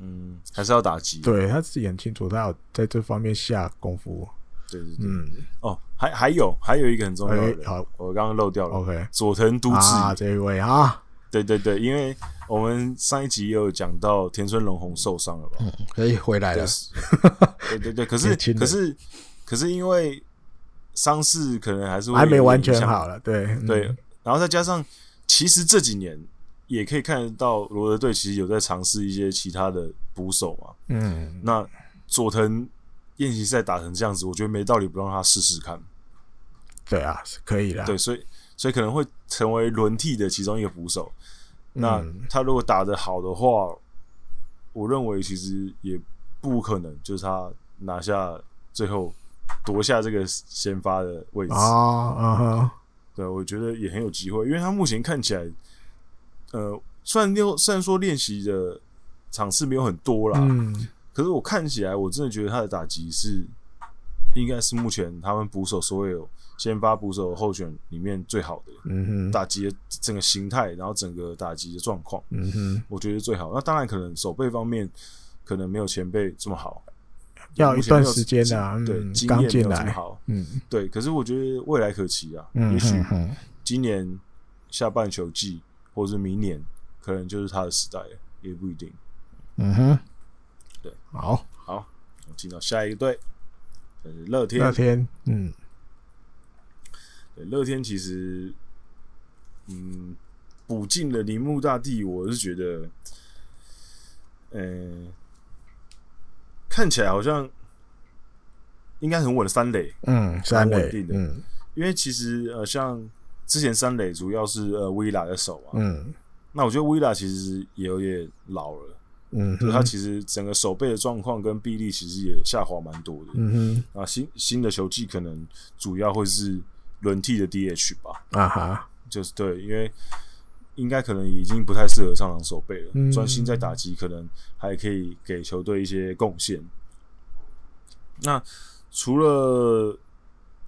Speaker 2: 嗯，还是要打击。
Speaker 1: 对，他自己很清楚，他要在这方面下功夫。
Speaker 2: 对对对。嗯。哦，还还有还有一个很重要好，我刚刚漏掉了。
Speaker 1: OK，
Speaker 2: 佐藤都志
Speaker 1: 啊，这一位啊。
Speaker 2: 对对对，因为我们上一集也有讲到田村龙宏受伤了吧？
Speaker 1: 嗯，可以回来了。
Speaker 2: 对 对对，可是可是可是因为伤势可能还是会
Speaker 1: 还没完全好了，对
Speaker 2: 对。然后再加上，其实这几年也可以看得到罗德队其实有在尝试一些其他的捕手嘛。
Speaker 1: 嗯，
Speaker 2: 那佐藤练习赛打成这样子，我觉得没道理不让他试试看。
Speaker 1: 对啊，是可以的。
Speaker 2: 对，所以。所以可能会成为轮替的其中一个捕手。那他如果打得好的话，我认为其实也不可能，就是他拿下最后夺下这个先发的位置
Speaker 1: 啊。
Speaker 2: 对，我觉得也很有机会，因为他目前看起来，呃，虽然练虽然说练习的场次没有很多啦，
Speaker 1: 嗯，
Speaker 2: 可是我看起来我真的觉得他的打击是应该是目前他们捕手所有。先发捕手候选里面最好的，
Speaker 1: 嗯哼，
Speaker 2: 打击的整个形态，然后整个打击的状况，
Speaker 1: 嗯哼，
Speaker 2: 我觉得最好。那当然可能守备方面可能没有前辈这么好，
Speaker 1: 要一段时间啊，
Speaker 2: 对，经验没有这么好，
Speaker 1: 嗯，
Speaker 2: 对。可是我觉得未来可期啊，
Speaker 1: 嗯、
Speaker 2: 也许今年下半球季或者是明年，可能就是他的时代，也不一定。
Speaker 1: 嗯哼，
Speaker 2: 对，
Speaker 1: 好，
Speaker 2: 好，我进到下一个队，乐天，
Speaker 1: 乐天，嗯。
Speaker 2: 乐天其实，嗯，补进了铃木大地，我是觉得，呃、欸，看起来好像应该很稳的三垒，
Speaker 1: 嗯，三垒，
Speaker 2: 定的，
Speaker 1: 嗯，
Speaker 2: 因为其实呃，像之前三垒主要是呃威拉的手啊，
Speaker 1: 嗯，
Speaker 2: 那我觉得威拉其实也有点老了，
Speaker 1: 嗯哼，
Speaker 2: 就他其实整个手背的状况跟臂力其实也下滑蛮多的，
Speaker 1: 嗯哼，
Speaker 2: 啊，新新的球技可能主要会是。轮替的 DH 吧，
Speaker 1: 啊哈，
Speaker 2: 就是对，因为应该可能已经不太适合上场守备了，专、嗯、心在打击，可能还可以给球队一些贡献。那除了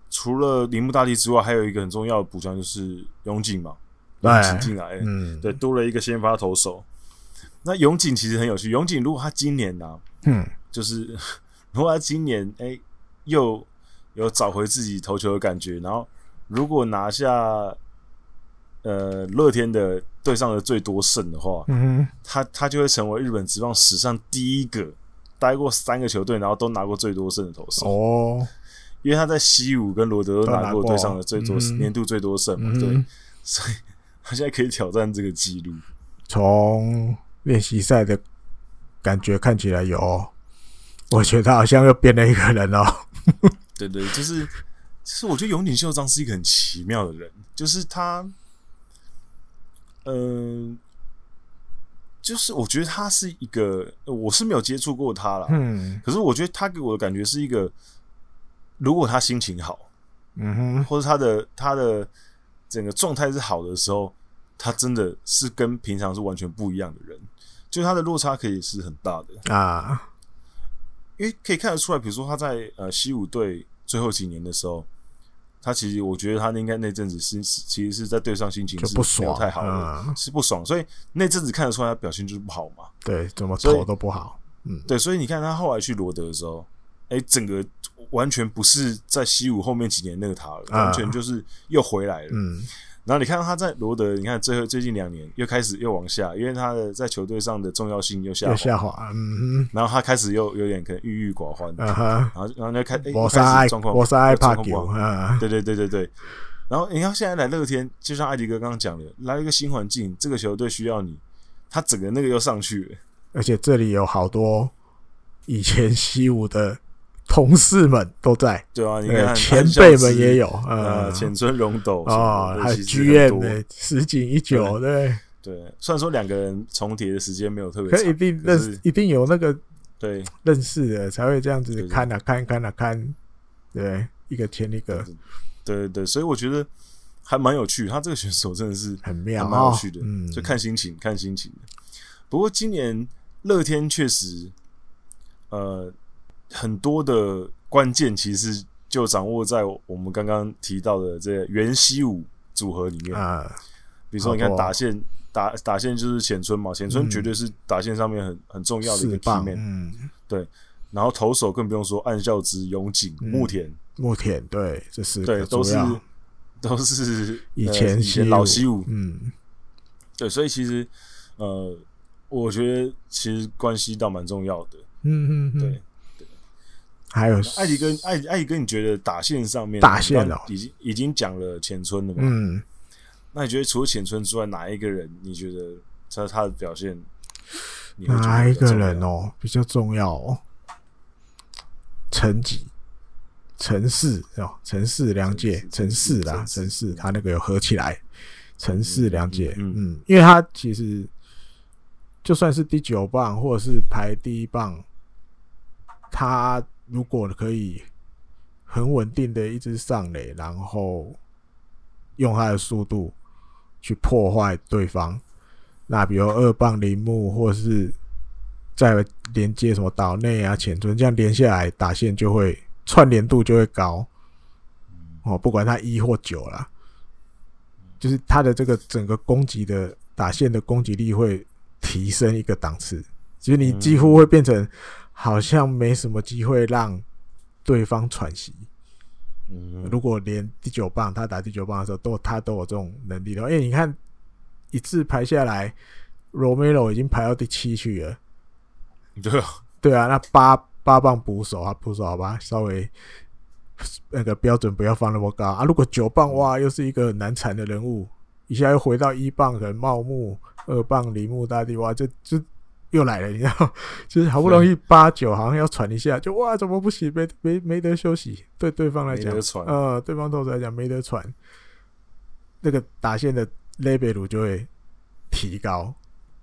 Speaker 2: 除了铃木大地之外，还有一个很重要的补强就是永井嘛，永井进来，嗯，对，多了一个先发投手。那永井其实很有趣，永井如果他今年呢、啊，嗯，就是 如果他今年哎、欸、又有找回自己投球的感觉，然后如果拿下呃乐天的队上的最多胜的话，嗯，他他就会成为日本职棒史上第一个待过三个球队，然后都拿过最多胜的投手。哦，因为他在西武跟罗德都拿过队上的最多、嗯、年度最多胜嘛，对，嗯、所以他现在可以挑战这个记录，
Speaker 1: 从。练习赛的感觉看起来有，我觉得他好像又变了一个人哦。
Speaker 2: 对对，就是，其实我觉得永井秀章是一个很奇妙的人，就是他，嗯、呃，就是我觉得他是一个，我是没有接触过他啦，嗯，可是我觉得他给我的感觉是一个，如果他心情好，嗯哼，或者他的他的整个状态是好的时候。他真的是跟平常是完全不一样的人，就他的落差可以是很大的啊，因为可以看得出来，比如说他在呃西武队最后几年的时候，他其实我觉得他应该那阵子是其实是在队上心情是不爽，太好了，是不爽，所以那阵子看得出来他表现就是不好嘛，
Speaker 1: 对，怎么投都不好，嗯，
Speaker 2: 对，所以你看他后来去罗德的时候，哎，整个完全不是在西武后面几年那个他了，完全就是又回来了，嗯。然后你看到他在罗德，你看最后最近两年又开始又往下，因为他的在球队上的重要性又下滑，
Speaker 1: 下滑，嗯，
Speaker 2: 然后他开始又有点可能郁郁寡欢，然后然后就开，我，开始状况，
Speaker 1: 我是爱帕球，
Speaker 2: 对对对对对。然后你看现在来乐天，就像艾迪哥刚刚讲的，来了一个新环境，这个球队需要你，他整个那个又上去了，
Speaker 1: 而且这里有好多以前西武的。同事们都在，
Speaker 2: 对啊，你看
Speaker 1: 前辈们也有，
Speaker 2: 呃，浅村荣斗
Speaker 1: 啊，还有 GM 的石井一久，对
Speaker 2: 对。虽然说两个人重叠的时间没有特别长，
Speaker 1: 可一定认识，一定有那个对认识的才会这样子看啊看，看啊看，对，一个签一个，
Speaker 2: 对对对，所以我觉得还蛮有趣。他这个选手真的是
Speaker 1: 很妙，
Speaker 2: 蛮有趣的，嗯，就看心情，看心情。不过今年乐天确实，呃。很多的关键其实就掌握在我们刚刚提到的这个原西武组合里面啊。比如说，你看打线打打线就是浅村嘛，浅村绝对是打线上面很很重要的一个 key man。嗯，对。然后投手更不用说，暗孝之、永井、木田、
Speaker 1: 木田，对，这是
Speaker 2: 对，都是都 是
Speaker 1: 以前
Speaker 2: 以前老西武。嗯，对，所以其实呃，我觉得其实关系倒蛮重要的。嗯嗯，对。
Speaker 1: 还有
Speaker 2: 艾迪哥，艾艾迪哥，你觉得打线上面
Speaker 1: 打线
Speaker 2: 已经已经讲了浅村了嘛？嗯，那你觉得除了浅村之外，哪一个人你觉得他他的表现？
Speaker 1: 哪一个人哦比较重要哦？陈吉、陈氏哦，陈氏良介，陈氏啦，陈氏他那个有合起来，陈氏良介，嗯嗯，因为他其实就算是第九棒或者是排第一棒，他。如果可以很稳定的一直上垒，然后用他的速度去破坏对方，那比如二棒铃木，或是再连接什么岛内啊、浅村，这样连下来打线就会串联度就会高。哦，不管他一或九啦，就是他的这个整个攻击的打线的攻击力会提升一个档次，其实你几乎会变成。好像没什么机会让对方喘息。嗯，如果连第九棒他打第九棒的时候都他都有这种能力的话，因为你看一次排下来，，Romero 已经排到第七去了。
Speaker 2: 对啊，
Speaker 1: 对啊，那八八棒捕手啊，捕手好吧，稍微那个标准不要放那么高啊。如果九棒哇，又是一个很难缠的人物，一下又回到一棒，可能茂木，二棒铃木大地哇，这这。又来了，你知道，就是好不容易八九好像要喘一下，就哇，怎么不行？没没没得休息。对对方来讲，呃，对方投手来讲没得喘，那个打线的 level 就会提高，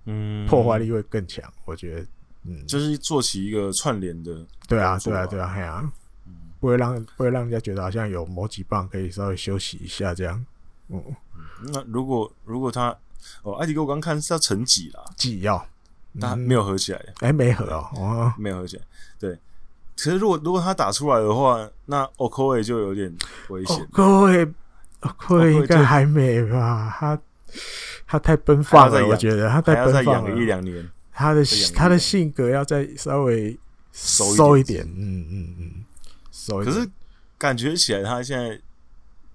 Speaker 1: 嗯，破坏力会更强。我觉得，嗯，
Speaker 2: 就是做起一个串联的，
Speaker 1: 对啊，对啊，对啊，嘿啊，不会让不会让人家觉得好像有某几棒可以稍微休息一下这样，嗯。
Speaker 2: 那如果如果他哦，艾迪哥，我刚看是要成几啦？
Speaker 1: 几要？
Speaker 2: 他没有合起来。
Speaker 1: 哎、嗯欸，没合哦，哦，
Speaker 2: 没有合起来。对，其实如果如果他打出来的话，那 Okoye 就有点危险。
Speaker 1: Okoye，Okoye 应该还没吧？他他太奔放了，我觉得他太奔放了。
Speaker 2: 一两年，
Speaker 1: 他的他的性格要再稍微收一点。嗯嗯嗯，收一点。
Speaker 2: 可是感觉起来，他现在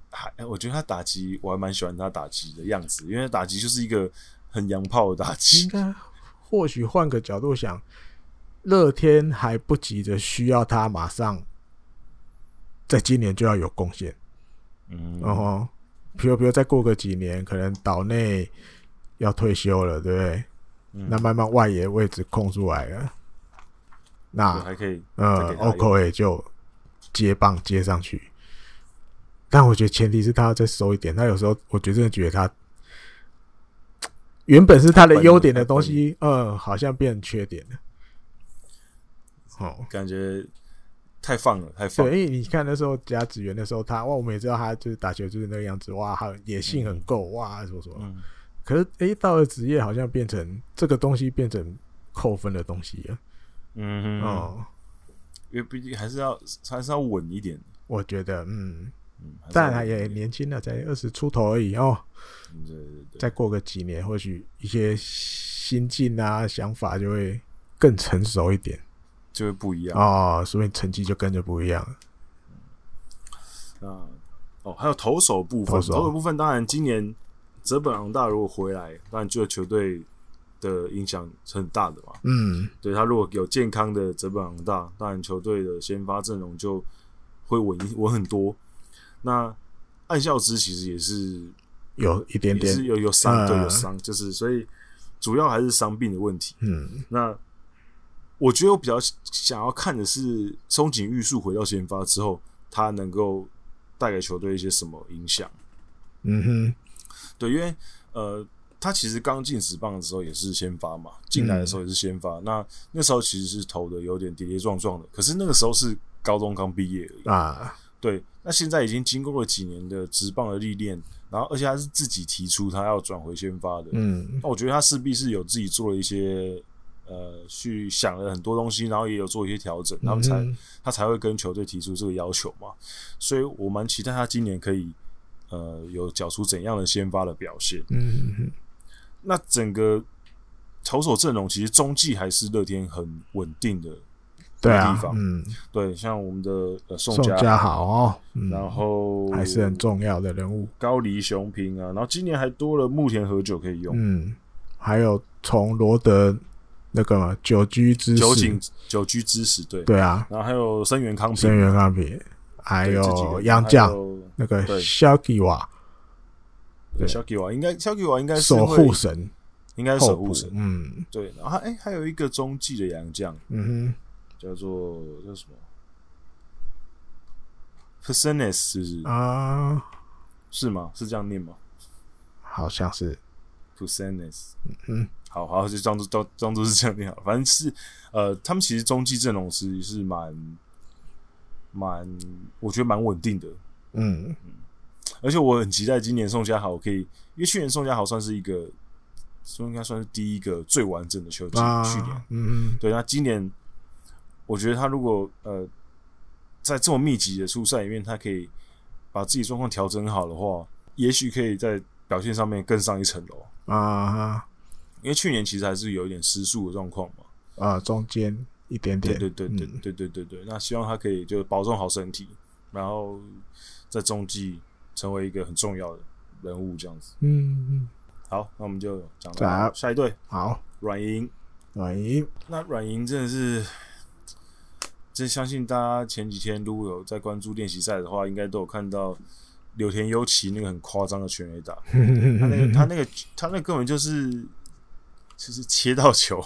Speaker 2: 还，我觉得他打击，我还蛮喜欢他打击的样子，因为打击就是一个很洋炮的打击。
Speaker 1: 应该或许换个角度想，乐天还不急着需要他马上在今年就要有贡献。嗯，然后。比如，比如再过个几年，可能岛内要退休了，对不对？嗯、那慢慢外野位置空出来了，那
Speaker 2: 还可以，
Speaker 1: 呃，Okoye 就接棒接上去。但我觉得前提是他要再收一点。他有时候，我觉得真的觉得他原本是他的优点的东西，嗯，好像变成缺点了。
Speaker 2: 哦，感觉。太放了，太放了。
Speaker 1: 对，因为你看那时候甲子园的时候，他哇，我们也知道他就是打球就是那个样子，哇，他野性很够，哇，什么什么。嗯、可是，哎、欸，到了职业，好像变成这个东西变成扣分的东西了。
Speaker 2: 嗯哼哦，因为毕竟还是要还是要稳一点。
Speaker 1: 我觉得，嗯嗯，但他也年轻了，才二十出头而已哦。对对对，再过个几年，或许一些心境啊、想法就会更成熟一点。
Speaker 2: 就会不一样
Speaker 1: 哦，所以成绩就跟着不一样了。
Speaker 2: 嗯，哦，还有投手部分，投手部分当然今年泽本昂大如果回来，当然对球队的影响是很大的嘛。嗯，对他如果有健康的泽本昂大，当然球队的先发阵容就会稳稳很多。那岸孝之其实也是
Speaker 1: 有一点点
Speaker 2: 是有有伤，对，有伤，就是所以主要还是伤病的问题。嗯，那。我觉得我比较想要看的是松井玉树回到先发之后，他能够带给球队一些什么影响？嗯哼，对，因为呃，他其实刚进职棒的时候也是先发嘛，进来的时候也是先发。嗯、那那时候其实是投的有点跌跌撞撞的，可是那个时候是高中刚毕业而已啊。对，那现在已经经过了几年的职棒的历练，然后而且他是自己提出他要转回先发的。嗯，那我觉得他势必是有自己做了一些。呃，去想了很多东西，然后也有做一些调整，然后才、嗯、他才会跟球队提出这个要求嘛。所以我蛮期待他今年可以呃有缴出怎样的先发的表现。嗯哼，那整个投手阵容其实中继还是乐天很稳定的。对啊，嗯，对，像我们的呃宋家豪。哦，嗯、然后
Speaker 1: 还是很重要的人物，
Speaker 2: 高梨雄平啊，然后今年还多了木田和久可以用。
Speaker 1: 嗯，还有从罗德。那个嘛，久居之
Speaker 2: 久井久居之时，对。
Speaker 1: 对啊，
Speaker 2: 然后还有生源康平，
Speaker 1: 生源康平，还有杨将那个小吉瓦，
Speaker 2: 对小吉瓦应该小吉瓦应该是
Speaker 1: 守护神，
Speaker 2: 应该是守护神，嗯，对，然后哎，还有一个中继的洋将，嗯哼，叫做叫什么 Persones 是不是啊？是吗？是这样念吗？
Speaker 1: 好像是
Speaker 2: Persones 嗯哼。好好，就装作装装作是这样念好。反正是，呃，他们其实中继阵容是是蛮蛮，我觉得蛮稳定的。嗯嗯，而且我很期待今年宋佳豪可以，因为去年宋佳豪算是一个，说应该算是第一个最完整的球季。啊、去年，嗯嗯，对，那今年我觉得他如果呃在这么密集的初赛里面，他可以把自己状况调整好的话，也许可以在表现上面更上一层楼啊。因为去年其实还是有一点失速的状况嘛，
Speaker 1: 啊，中间一点点，
Speaker 2: 对对对对对对对对。嗯、那希望他可以就保重好身体，然后在中继成为一个很重要的人物这样子。嗯嗯。好，那我们就讲到下一队。
Speaker 1: 好，
Speaker 2: 软银，
Speaker 1: 软银。
Speaker 2: 那软银真的是，真相信大家前几天如果有在关注练习赛的话，应该都有看到柳田优棋那个很夸张的全垒打。他那个他那个他那个根本就是。就是切到球，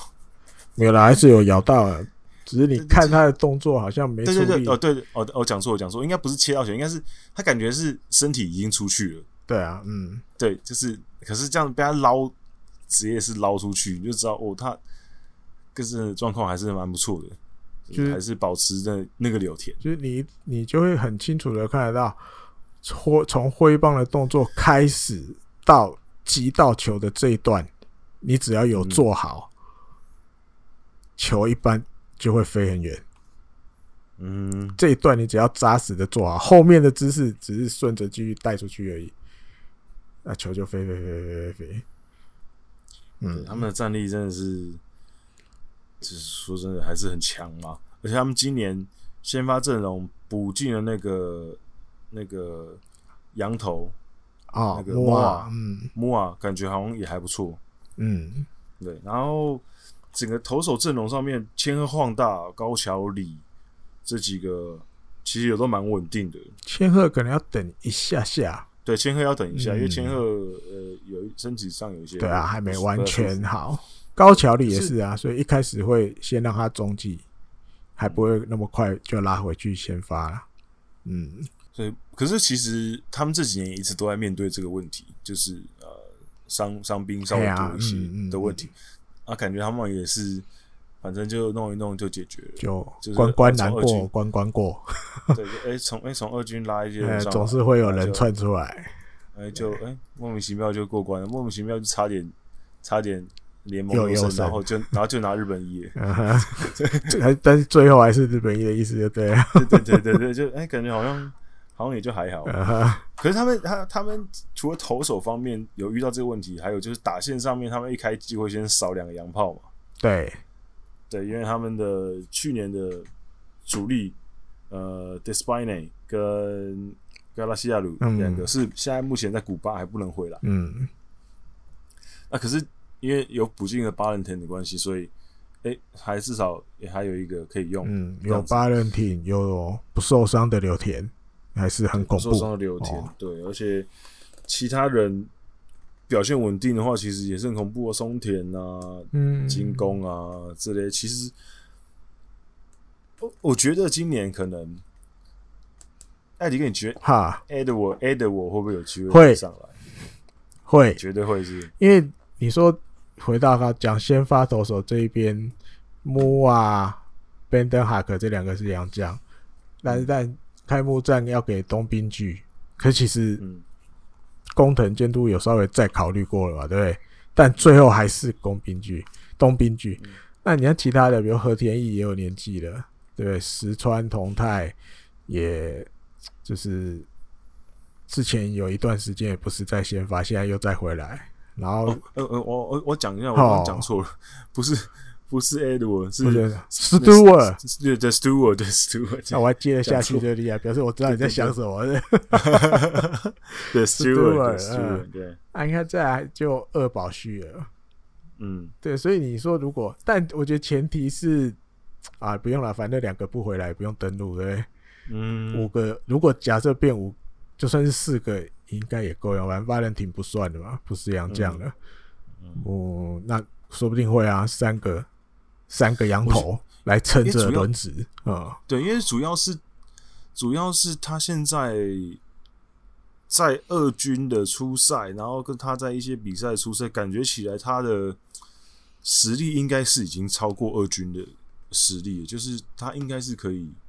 Speaker 1: 没有啦，还是有咬到啊。只是你看他的动作好像没。
Speaker 2: 对对对，哦对，哦我讲错，我讲错，应该不是切到球，应该是他感觉是身体已经出去了。
Speaker 1: 对啊，嗯，
Speaker 2: 对，就是，可是这样被他捞，直接是捞出去，你就知道哦，他个是状况还是蛮不错的，就是还是保持在那个柳田。
Speaker 1: 就是你你就会很清楚的看得到，挥从挥棒的动作开始到。击到球的这一段，你只要有做好，嗯、球一般就会飞很远。
Speaker 2: 嗯，
Speaker 1: 这一段你只要扎实的做好，后面的姿势只是顺着继续带出去而已，那球就飞飞飞飞飞飞。
Speaker 2: 嗯，他们的战力真的是，就是说真的还是很强嘛。而且他们今年先发阵容补进了那个那个羊头
Speaker 1: 啊，
Speaker 2: 那个穆瓦，
Speaker 1: 嗯，
Speaker 2: 穆瓦感觉好像也还不错。
Speaker 1: 嗯，
Speaker 2: 对。然后整个投手阵容上面，千鹤晃大、高桥里。这几个其实也都蛮稳定的，
Speaker 1: 千鹤可能要等一下下，
Speaker 2: 对，千鹤要等一下，
Speaker 1: 嗯、
Speaker 2: 因为千鹤呃有身体上有一些，
Speaker 1: 对啊，还没完全好。高桥里也是啊，所以一开始会先让他中继，还不会那么快就拉回去先发了。嗯，
Speaker 2: 所以可是其实他们这几年一直都在面对这个问题，就是呃伤伤兵稍微多一些的问题，啊，感觉他们也是。反正就弄一弄就解决了，
Speaker 1: 就关关难过关关过。
Speaker 2: 对，哎，从哎从二军拉一些
Speaker 1: 总是会有人窜出来，
Speaker 2: 哎，就哎莫名其妙就过关了，莫名其妙就差点差点联盟优胜，然后就然后就拿日本一，
Speaker 1: 但是最后还是日本一的意思，就对了。
Speaker 2: 对对对对对，就哎感觉好像好像也就还好。可是他们他他们除了投手方面有遇到这个问题，还有就是打线上面，他们一开机会先少两个洋炮嘛。
Speaker 1: 对。
Speaker 2: 对，因为他们的去年的主力，呃，Despaigne 跟格拉西亚鲁两个是现在目前在古巴还不能回来。
Speaker 1: 嗯，
Speaker 2: 那可是因为有补进的巴伦田的关系，所以哎，还至少也还有一个可以用。
Speaker 1: 嗯，有巴伦廷，有不受伤的柳田，还是很恐怖。
Speaker 2: 不受伤的柳田，哦、对，而且其他人。表现稳定的话，其实也是很恐怖啊，松田啊，嗯，金宫啊之类。其实，我我觉得今年可能，艾迪，跟你觉得哈，Edward Edward 会不会有机会上来？
Speaker 1: 会，
Speaker 2: 绝对会是。
Speaker 1: 因为你说回到他讲先发投手这一边，穆啊，Bandenhak 这两个是洋将，但是但开幕战要给东滨巨，可其实，嗯。工藤监督有稍微再考虑过了吧，对不对？但最后还是工兵巨、东兵巨。嗯、那你看其他的，比如和田义也有年纪了，对不对？石川同泰，也就是之前有一段时间也不是在先发，现在又再回来。然后，
Speaker 2: 哦、呃呃，我我我讲一下，我刚刚讲错了，哦、不是。不是 Edward，是
Speaker 1: Stewart，
Speaker 2: 对对 Stewart，对 Stewart。
Speaker 1: 那我还接得下去就厉害，表示我知道你在想什么。
Speaker 2: 对 Stewart，对。
Speaker 1: 啊，你看这来就二保续了。
Speaker 2: 嗯，
Speaker 1: 对，所以你说如果，但我觉得前提是啊，不用了，反正两个不回来，不用登录，对。
Speaker 2: 嗯。
Speaker 1: 五个，如果假设变五，就算是四个，应该也够用。反正巴伦廷不算的嘛，不是洋将的。哦，那说不定会啊，三个。三个羊头来撑着轮子啊，
Speaker 2: 对，因为主要是主要是他现在在二军的初赛，然后跟他在一些比赛出赛，感觉起来他的实力应该是已经超过二军的实力，就是他应该是可以，呃，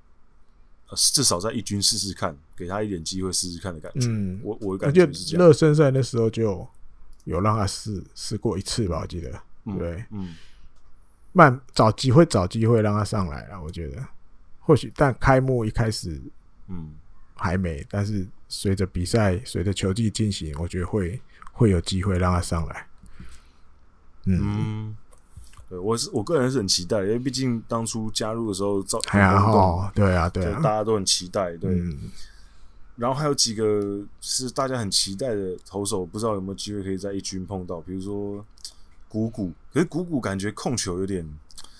Speaker 2: 至少在一军试试看，给他一点机会试试看的感觉。嗯，我我感觉是这样。
Speaker 1: 热身赛那时候就有让他试试过一次吧，我记得，对，嗯。慢找机会，找机会让他上来了。我觉得或许，但开幕一开始，嗯，还没。但是随着比赛，随着球季进行，我觉得会会有机会让他上来。
Speaker 2: 嗯，嗯对，我是我个人是很期待，因为毕竟当初加入的时候，造
Speaker 1: 哎呀，哦，对啊，对啊，
Speaker 2: 大家都很期待。对，嗯、然后还有几个是大家很期待的投手，不知道有没有机会可以在一军碰到，比如说。谷谷，可是谷谷感觉控球有点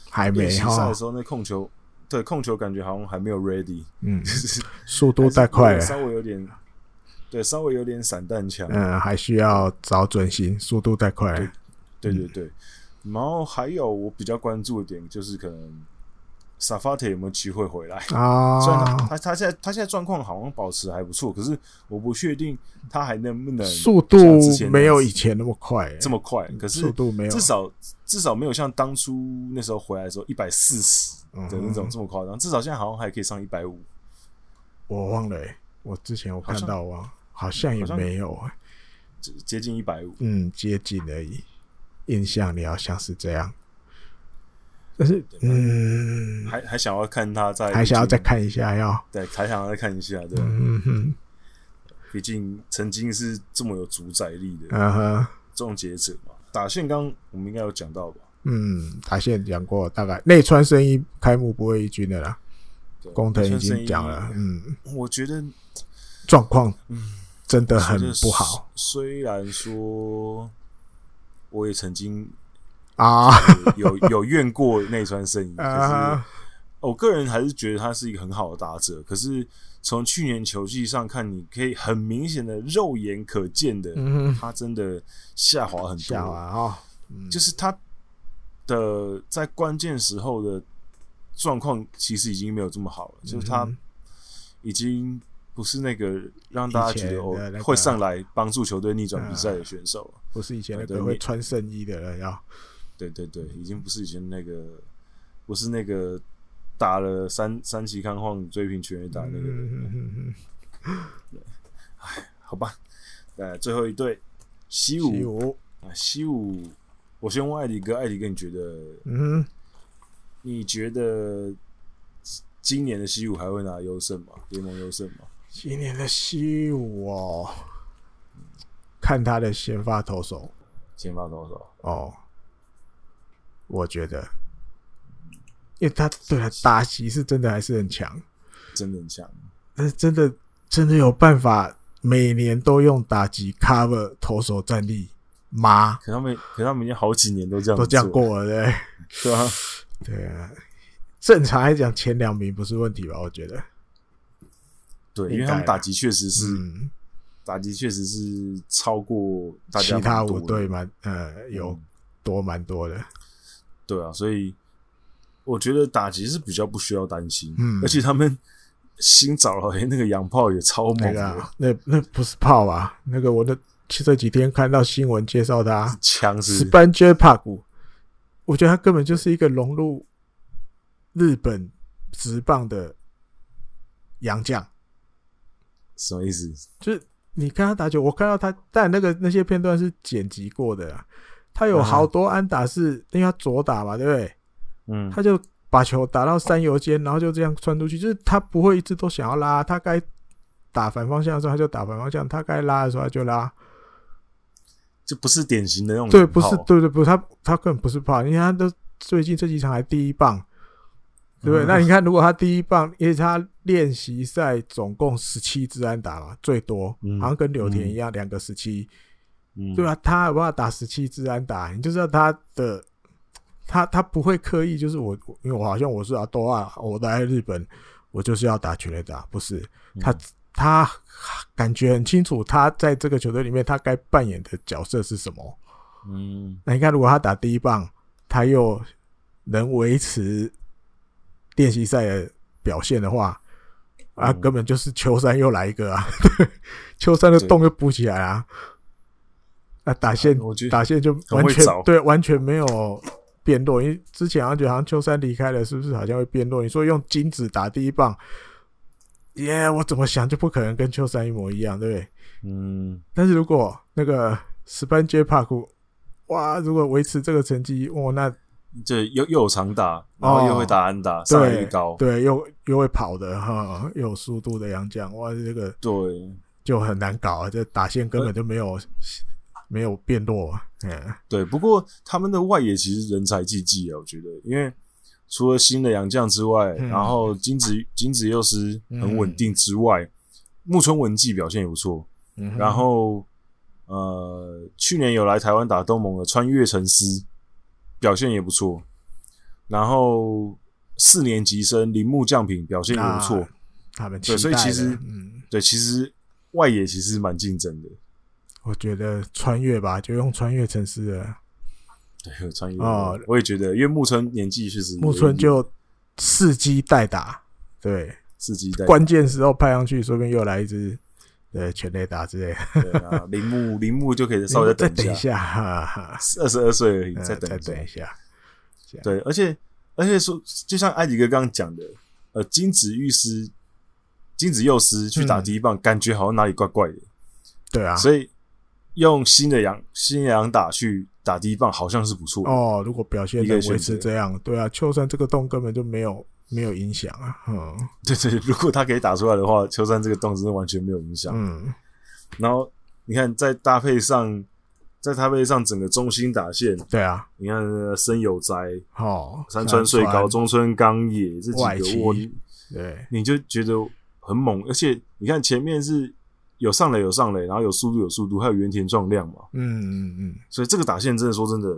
Speaker 1: 还没哈。
Speaker 2: 赛的时候那控球，对控球感觉好像还没有 ready，
Speaker 1: 嗯，速度太快了，
Speaker 2: 稍微有点，对，稍微有点散弹枪，
Speaker 1: 嗯，还需要找准心，速度太快了，
Speaker 2: 对对对。然后还有我比较关注的点就是可能。萨法特有没有机会回来
Speaker 1: 啊？
Speaker 2: 虽然他他他现在他现在状况好像保持还不错，可是我不确定他还能不能
Speaker 1: 速度没有以前那么快，
Speaker 2: 这么快。可是
Speaker 1: 速度没有，
Speaker 2: 至少至少没有像当初那时候回来的时候一百四十的那种这么夸张。至少现在好像还可以上一百五。
Speaker 1: 我忘了，我之前我看到啊，好像也没有。
Speaker 2: 接近一百五，
Speaker 1: 嗯，接近而已。印象你好像是这样，但是嗯，
Speaker 2: 还还想要看他在，
Speaker 1: 还想要再看一下，要
Speaker 2: 对，还想要再看一下，对，
Speaker 1: 嗯哼，
Speaker 2: 毕竟曾经是这么有主宰力的，
Speaker 1: 嗯哼，
Speaker 2: 终结者嘛。打线刚我们应该有讲到吧？
Speaker 1: 嗯，打线讲过，大概内川生一开幕不会一军的啦，工藤已经讲了，嗯，
Speaker 2: 我觉得
Speaker 1: 状况嗯。真的很不好，
Speaker 2: 虽然说。我也曾经
Speaker 1: 啊
Speaker 2: 有有怨过内川圣一，可是我个人还是觉得他是一个很好的打者。可是从去年球季上看，你可以很明显的肉眼可见的，他真的下滑很多
Speaker 1: 啊。
Speaker 2: 就是他的在关键时候的状况，其实已经没有这么好了。就是他已经不是那个让大家觉得哦会上来帮助球队逆转比赛的选手了。
Speaker 1: 不是以前那个会穿圣衣的人，要
Speaker 2: 对对对，已经不是以前那个，不是那个打了三三期看晃追平全垒打那个人。哎，好吧，呃，最后一队西武啊，西武，我先问艾迪哥，艾迪哥，你觉得？嗯，你觉得今年的西武还会拿优胜吗？联盟优胜吗？
Speaker 1: 今年的西武哦。看他的先发投手，
Speaker 2: 先发投手
Speaker 1: 哦，我觉得，因为他对他打击是真的还是很强，
Speaker 2: 真的很强，
Speaker 1: 但是真的真的有办法每年都用打击 cover 投手战力吗？
Speaker 2: 可他们可他们已经好几年都这样
Speaker 1: 都这样过了，对，
Speaker 2: 是吧？
Speaker 1: 对啊，正常来讲前两名不是问题吧？我觉得，
Speaker 2: 对，因为他们打击确实是。嗯。打击确实是超过大家
Speaker 1: 其他五队蛮呃有多蛮多的，
Speaker 2: 对啊，所以我觉得打击是比较不需要担心，嗯，而且他们新找了那个洋炮也超猛的，
Speaker 1: 那那不是炮啊，那个我的这几天看到新闻介绍他
Speaker 2: 枪是
Speaker 1: Spanjer Park，我觉得他根本就是一个融入日本职棒的洋将，
Speaker 2: 什么意思？
Speaker 1: 就是。你看他打球，我看到他，但那个那些片段是剪辑过的啊。他有好多安打是因为他左打嘛，对不对？嗯，他就把球打到三游间，然后就这样穿出去，就是他不会一直都想要拉，他该打反方向的时候他就打反方向，他该拉的时候他就拉，
Speaker 2: 这不是典型的那种。
Speaker 1: 对，不是，对对，不是他，他根本不是怕，因为，他都最近这几场还第一棒。对不对？那你看，如果他第一棒，因为他练习赛总共十七支安打嘛，最多，好像跟柳田一样，两个十七，对吧？他有办法打十七支安打，你就知道他的，他他不会刻意，就是我，因为我好像我是阿多啊，我来日本，我就是要打全垒打，不是他，他感觉很清楚，他在这个球队里面，他该扮演的角色是什么。嗯，那你看，如果他打第一棒，他又能维持。练习赛的表现的话，啊，根本就是秋山又来一个啊！秋山的洞又补起来啊！啊打线打线就完全对，完全没有变弱。因为之前好像觉得好像秋山离开了，是不是好像会变弱？你说用金子打第一棒，耶！我怎么想就不可能跟秋山一模一样，对不对？嗯。但是如果那个 Spanjer Park，哇，如果维持这个成绩，哇，那。
Speaker 2: 这又又有长打，然后又会打安打，上垒率高，
Speaker 1: 对，又又会跑的哈，又有速度的洋将，哇，这个
Speaker 2: 对
Speaker 1: 就很难搞啊！这打线根本就没有没有变弱，嗯，
Speaker 2: 对。不过他们的外野其实人才济济啊，我觉得，因为除了新的洋将之外，然后金子金子又是很稳定之外，木村文纪表现也不错，然后呃，去年有来台湾打东盟的穿越成司。表现也不错，然后四年级生铃木将平表现也不错，
Speaker 1: 他们
Speaker 2: 对，所以其实，嗯，对，其实外野其实蛮竞争的。
Speaker 1: 我觉得穿越吧，就用穿越城市的，
Speaker 2: 对，穿越。哦，我也觉得，因为木村年纪确实，
Speaker 1: 木村就伺机代打，对，
Speaker 2: 伺机代，
Speaker 1: 关键时候派上去，说不定又来一支。对，全垒打之类的。
Speaker 2: 对啊，铃木 铃木就可以稍微再等一下，二十二岁而已，再等
Speaker 1: 一下。
Speaker 2: 对，而且而且说，就像艾迪哥刚刚讲的，呃，金子玉师、金子佑师去打第一棒，感觉好像哪里怪怪的。
Speaker 1: 对啊，
Speaker 2: 所以用新的阳新的阳打去打第一棒，好像是不错
Speaker 1: 哦。如果表现能维持这样，对啊，秋山这个洞根本就没有没有影响啊。嗯，
Speaker 2: 对，对对，如果他可以打出来的话，秋山这个洞真的完全没有影响。
Speaker 1: 嗯，
Speaker 2: 然后你看，再搭配上，再搭配上整个中心打线，
Speaker 1: 对啊，
Speaker 2: 你看森有哉
Speaker 1: 哦，
Speaker 2: 山川穗高、中村刚也这几个我，
Speaker 1: 对，
Speaker 2: 你就觉得很猛，而且你看前面是。有上垒有上垒，然后有速度有速度，还有原田壮亮嘛。
Speaker 1: 嗯嗯嗯。
Speaker 2: 所以这个打线真的说真的，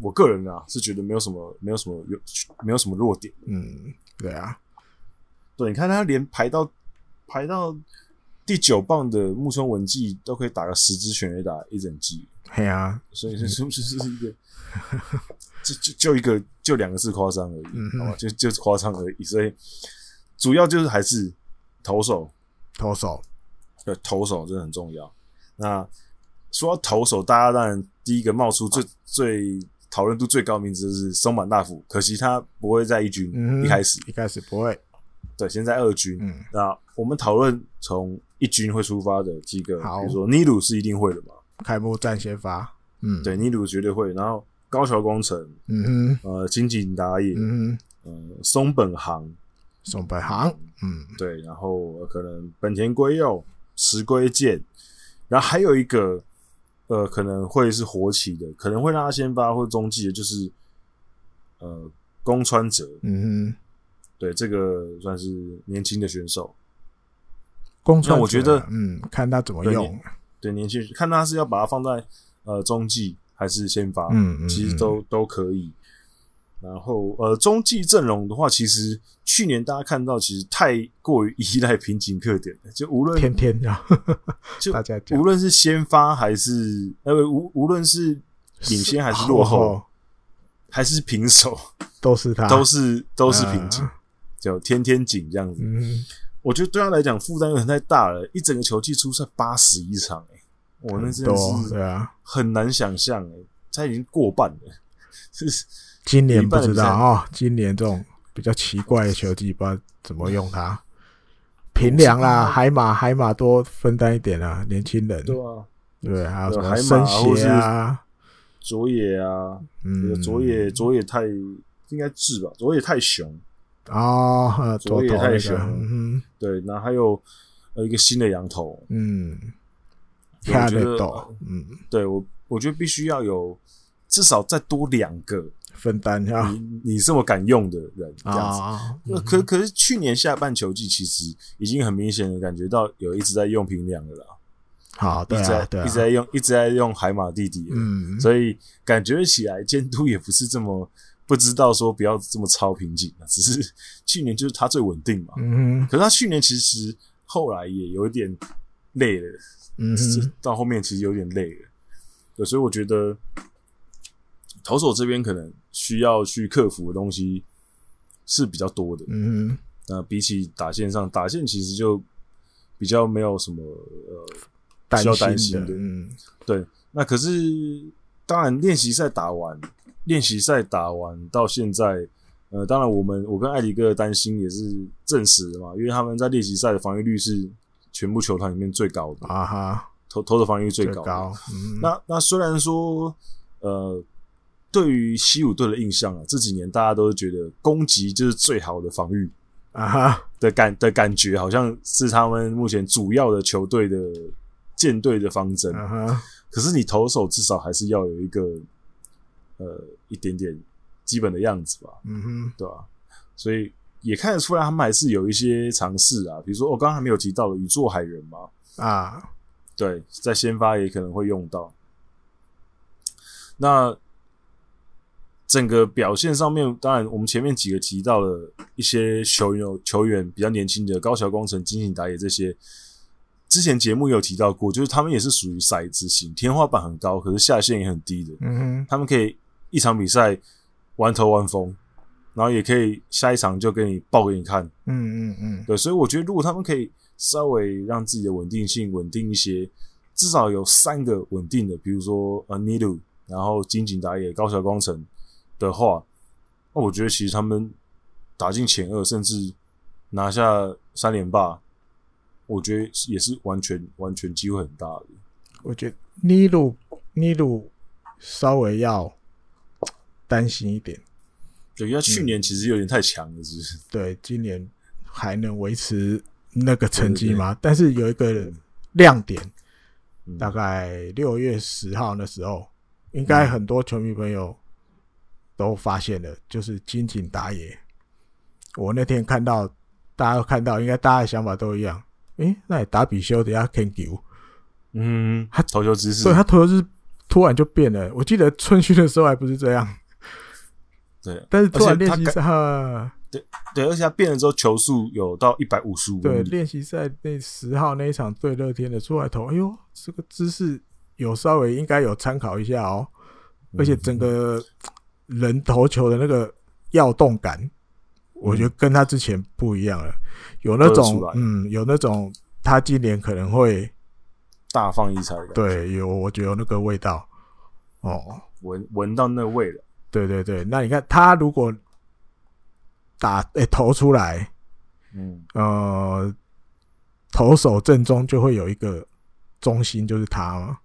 Speaker 2: 我个人啊是觉得没有什么没有什么有没有什么弱点。
Speaker 1: 嗯，对啊，
Speaker 2: 对，你看他连排到排到第九棒的木村文纪都可以打个十支全垒打一整季。
Speaker 1: 嘿啊，
Speaker 2: 所以这是不是是一个就就就一个就两个字夸张而已，
Speaker 1: 嗯、
Speaker 2: 好吧，就就是夸张而已。所以主要就是还是投手，
Speaker 1: 投手。
Speaker 2: 对，投手真的很重要。那说到投手，大家当然第一个冒出最最讨论度最高的名字就是松坂大辅，可惜他不会在一军，
Speaker 1: 嗯、
Speaker 2: 一开始
Speaker 1: 一开始不会。
Speaker 2: 对，现在二军。
Speaker 1: 嗯，
Speaker 2: 那我们讨论从一军会出发的几
Speaker 1: 个，
Speaker 2: 比如说尼鲁是一定会的嘛，
Speaker 1: 开幕战先发。嗯，
Speaker 2: 对，尼鲁绝对会。然后高桥光成，
Speaker 1: 嗯哼，
Speaker 2: 呃，金井打野，
Speaker 1: 嗯
Speaker 2: 哼，呃，松本航，
Speaker 1: 松本航，嗯，
Speaker 2: 对，然后可能本田圭佑。石龟健，然后还有一个，呃，可能会是活棋的，可能会让他先发或中继的，就是呃，宫川哲，
Speaker 1: 嗯哼，
Speaker 2: 对，这个算是年轻的选手。
Speaker 1: 宫川，
Speaker 2: 我觉得，
Speaker 1: 嗯，看他怎么用，
Speaker 2: 对，对年轻，看他是要把它放在呃中继还是先发，
Speaker 1: 嗯嗯，
Speaker 2: 其实都都可以。然后，呃，中继阵容的话，其实去年大家看到，其实太过于依赖瓶颈特点了。就无论
Speaker 1: 天天呀，
Speaker 2: 就大家无论是先发还是呃无无论是领先还是落后，还是平手，
Speaker 1: 都是他，
Speaker 2: 都是都是平井，就天天紧这样子。
Speaker 1: 嗯，
Speaker 2: 我觉得对他来讲负担有点太大了，一整个球季出赛八十一场，哎，我那真的是对啊，很难想象，哎，他已经过半了，是。
Speaker 1: 今年不知道啊、哦，今年这种比较奇怪的球技，不知道怎么用它。平凉啦，海马海马多分担一点啊，年轻人。
Speaker 2: 对啊，
Speaker 1: 对，还有什么生鞋啊，
Speaker 2: 佐野啊，嗯，佐野佐野太应该治吧，佐野太雄。
Speaker 1: 啊，
Speaker 2: 佐野太雄，
Speaker 1: 嗯，
Speaker 2: 对，然后还有呃一个新的羊头，
Speaker 1: 嗯，
Speaker 2: 我觉得，嗯，对我我觉得必须要有至少再多两个。
Speaker 1: 分担下，
Speaker 2: 你你这么敢用的人这样子，可可是去年下半球季其实已经很明显的感觉到有一直在用平良的啦，
Speaker 1: 好，对啊，
Speaker 2: 一直在
Speaker 1: 对啊，
Speaker 2: 一直在用一直在用海马弟弟，
Speaker 1: 嗯，
Speaker 2: 所以感觉起来监督也不是这么不知道说不要这么超瓶颈，只是去年就是他最稳定嘛，
Speaker 1: 嗯，
Speaker 2: 可是他去年其实后来也有点累了，
Speaker 1: 嗯，
Speaker 2: 到后面其实有点累了，对，所以我觉得。投手这边可能需要去克服的东西是比较多的，
Speaker 1: 嗯，
Speaker 2: 那比起打线上，打线其实就比较没有什么呃需要担心的，
Speaker 1: 嗯，
Speaker 2: 对。那可是当然练习赛打完，练习赛打完到现在，呃，当然我们我跟艾迪哥的担心也是证实的嘛，因为他们在练习赛的防御率是全部球团里面最高的
Speaker 1: 啊哈，
Speaker 2: 投投的防御率最高，
Speaker 1: 最高，嗯，
Speaker 2: 那那虽然说呃。对于西武队的印象啊，这几年大家都觉得攻击就是最好的防御
Speaker 1: 啊哈
Speaker 2: 的感的感觉，好像是他们目前主要的球队的舰队的方针。
Speaker 1: 啊哈，
Speaker 2: 可是你投手至少还是要有一个呃一点点基本的样子吧，
Speaker 1: 嗯哼，
Speaker 2: 对吧？所以也看得出来他们还是有一些尝试啊，比如说我刚刚还没有提到的宇佐海人嘛，
Speaker 1: 啊，
Speaker 2: 对，在先发也可能会用到。那整个表现上面，当然我们前面几个提到了一些球员，球员比较年轻的高桥光成、金井打野这些，之前节目有提到过，就是他们也是属于骰子型，天花板很高，可是下限也很低的。
Speaker 1: 嗯哼，
Speaker 2: 他们可以一场比赛玩头玩风，然后也可以下一场就给你爆给你看。
Speaker 1: 嗯嗯嗯，
Speaker 2: 对，所以我觉得如果他们可以稍微让自己的稳定性稳定一些，至少有三个稳定的，比如说呃尼鲁，然后金井打野、高桥光成。的话，那我觉得其实他们打进前二，甚至拿下三连霸，我觉得也是完全完全机会很大的。
Speaker 1: 我觉得尼鲁尼鲁稍微要担心一点。
Speaker 2: 对，因为去年其实有点太强了，是不是？
Speaker 1: 嗯、对，今年还能维持那个成绩吗？但是有一个亮点，嗯、大概六月十号那时候，应该很多球迷朋友都发现了，就是金井打野。我那天看到，大家都看到，应该大家的想法都一样。诶、欸，那打比修等下 can do，
Speaker 2: 嗯，他投球姿势，
Speaker 1: 所以他投球姿势突然就变了。我记得春训的时候还不是这样。
Speaker 2: 对，
Speaker 1: 但是突然练习赛，
Speaker 2: 对对，而且他变了之后，球速有到一百五十五。
Speaker 1: 对，练习赛那十号那一场对乐天的出来投，哎呦，这个姿势有稍微应该有参考一下哦。而且整个人投球的那个要动感，我觉得跟他之前不一样了，有那种嗯，有那种他今年可能会
Speaker 2: 大放异彩的。
Speaker 1: 对，有我觉得有那个味道。哦，
Speaker 2: 闻闻到那味了。
Speaker 1: 对对对，那你看他如果打诶、欸、投出来，嗯。呃，投手正中就会有一个中心，就是他嘛。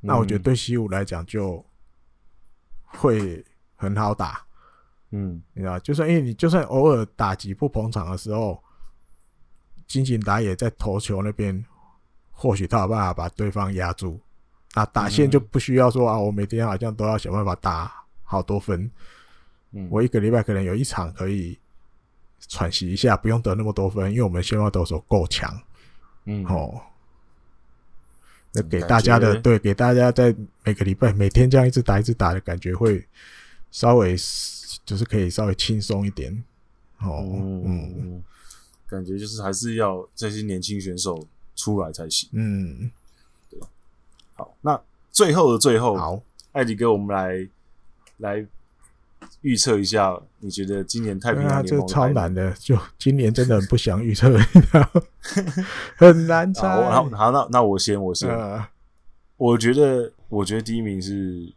Speaker 1: 那我觉得对西武来讲就会很好打，嗯，你知道，就算因为你就算偶尔打击不捧场的时候，金井打野在投球那边，或许他有办法把对方压住。那打线就不需要说啊，我每天好像都要想办法打。好多分，嗯，我一个礼拜可能有一场可以喘息一下，不用得那么多分，因为我们先发投手够强，嗯，哦，那给大家的对，给大家在每个礼拜每天这样一直打一直打的感觉会稍微就是可以稍微轻松一点，哦，嗯，嗯，
Speaker 2: 感觉就是还是要这些年轻选手出来才行，嗯，对，好，那最后的最后，
Speaker 1: 好，
Speaker 2: 艾迪哥，我们来。来预测一下，你觉得今年太平洋联盟、
Speaker 1: 超难的，就今年真的很不想预测，很难猜。
Speaker 2: 好，好，那那我先，我先。呃、我觉得，我觉得第一名是，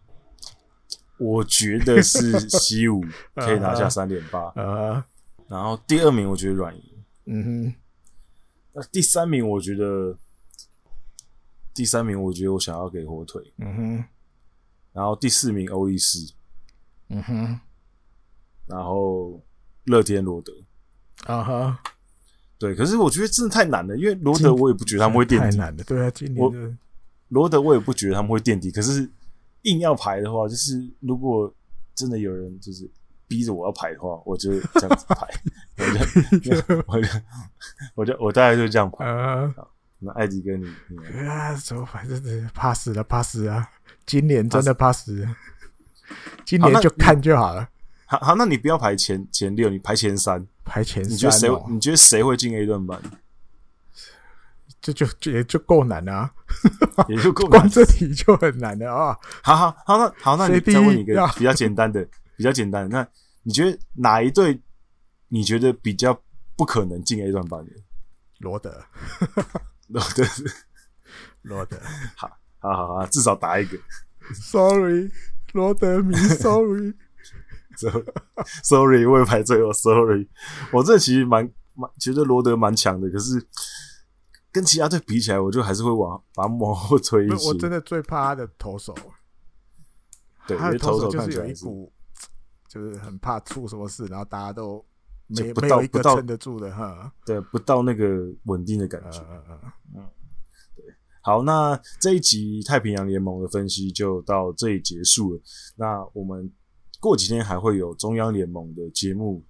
Speaker 2: 我觉得是西武 可以拿下三点八。然后第二名我觉得软银。嗯哼。那第三名我觉得，第三名我觉得我想要给火腿。嗯哼。然后第四名欧力士。嗯哼，然后乐天罗德，啊哈，对，可是我觉得真的太难了，因为罗德我也不觉得他们会垫底，太难了，
Speaker 1: 对啊，今年的
Speaker 2: 罗德我也不觉得他们会垫底，可是硬要排的话，就是如果真的有人就是逼着我要排的话，我就这样子排，我就我就我就我大概就这样排啊。那艾迪哥你，你
Speaker 1: 啊，怎么排？真的怕死了，怕死啊！今年真的怕死。今年就看就好了。
Speaker 2: 好，好，那你不要排前前六，你排前三，
Speaker 1: 排前三。
Speaker 2: 你觉得谁？你觉得谁会进 A 段班？
Speaker 1: 这就就也就够难啊，
Speaker 2: 也就够难，
Speaker 1: 光这题就很难的啊。
Speaker 2: 好好好，那好，那你再问你一个比较简单的，比较简单的。那你觉得哪一队？你觉得比较不可能进 A 段班的？
Speaker 1: 罗德，
Speaker 2: 罗德，
Speaker 1: 罗德。
Speaker 2: 好，好好好，至少答一个。
Speaker 1: Sorry。罗德迷
Speaker 2: ，sorry，sorry，我也排最后，sorry。我这其实蛮蛮觉得罗德蛮强的，可是跟其他队比起来，我就还是会往把他往后推一些。
Speaker 1: 我真的最怕他的投手，
Speaker 2: 对，
Speaker 1: 他的投手就是有一股，就是很怕出什么事，然后大家都没
Speaker 2: 不到
Speaker 1: 没有一个撑得住的哈。
Speaker 2: 对，不到那个稳定的感觉。嗯嗯嗯。好，那这一集太平洋联盟的分析就到这里结束了。那我们过几天还会有中央联盟的节目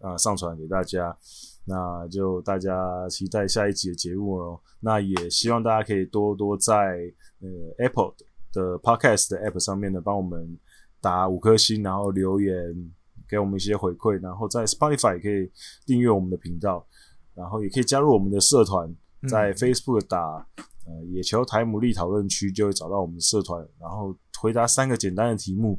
Speaker 2: 啊上传给大家，那就大家期待下一集的节目喽。那也希望大家可以多多在呃 Apple 的 Podcast 的 App 上面呢帮我们打五颗星，然后留言给我们一些回馈，然后在 Spotify 也可以订阅我们的频道，然后也可以加入我们的社团，在 Facebook 打。呃，野球台姆利讨论区就会找到我们的社团，然后回答三个简单的题目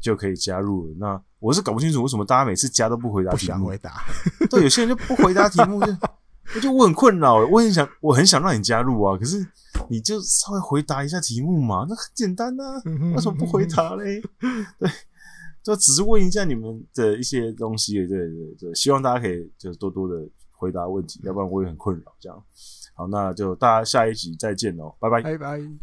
Speaker 2: 就可以加入了。那我是搞不清楚为什么大家每次加都不回答题目，
Speaker 1: 不想回答。
Speaker 2: 对，有些人就不回答题目，就 我就我很困扰。我很想，我很想让你加入啊，可是你就稍微回答一下题目嘛，那很简单呐、啊，为什么不回答嘞？对，就只是问一下你们的一些东西。对对对，希望大家可以就是多多的回答问题，要不然我也很困扰这样。好，那就大家下一集再见喽，拜拜，
Speaker 1: 拜拜。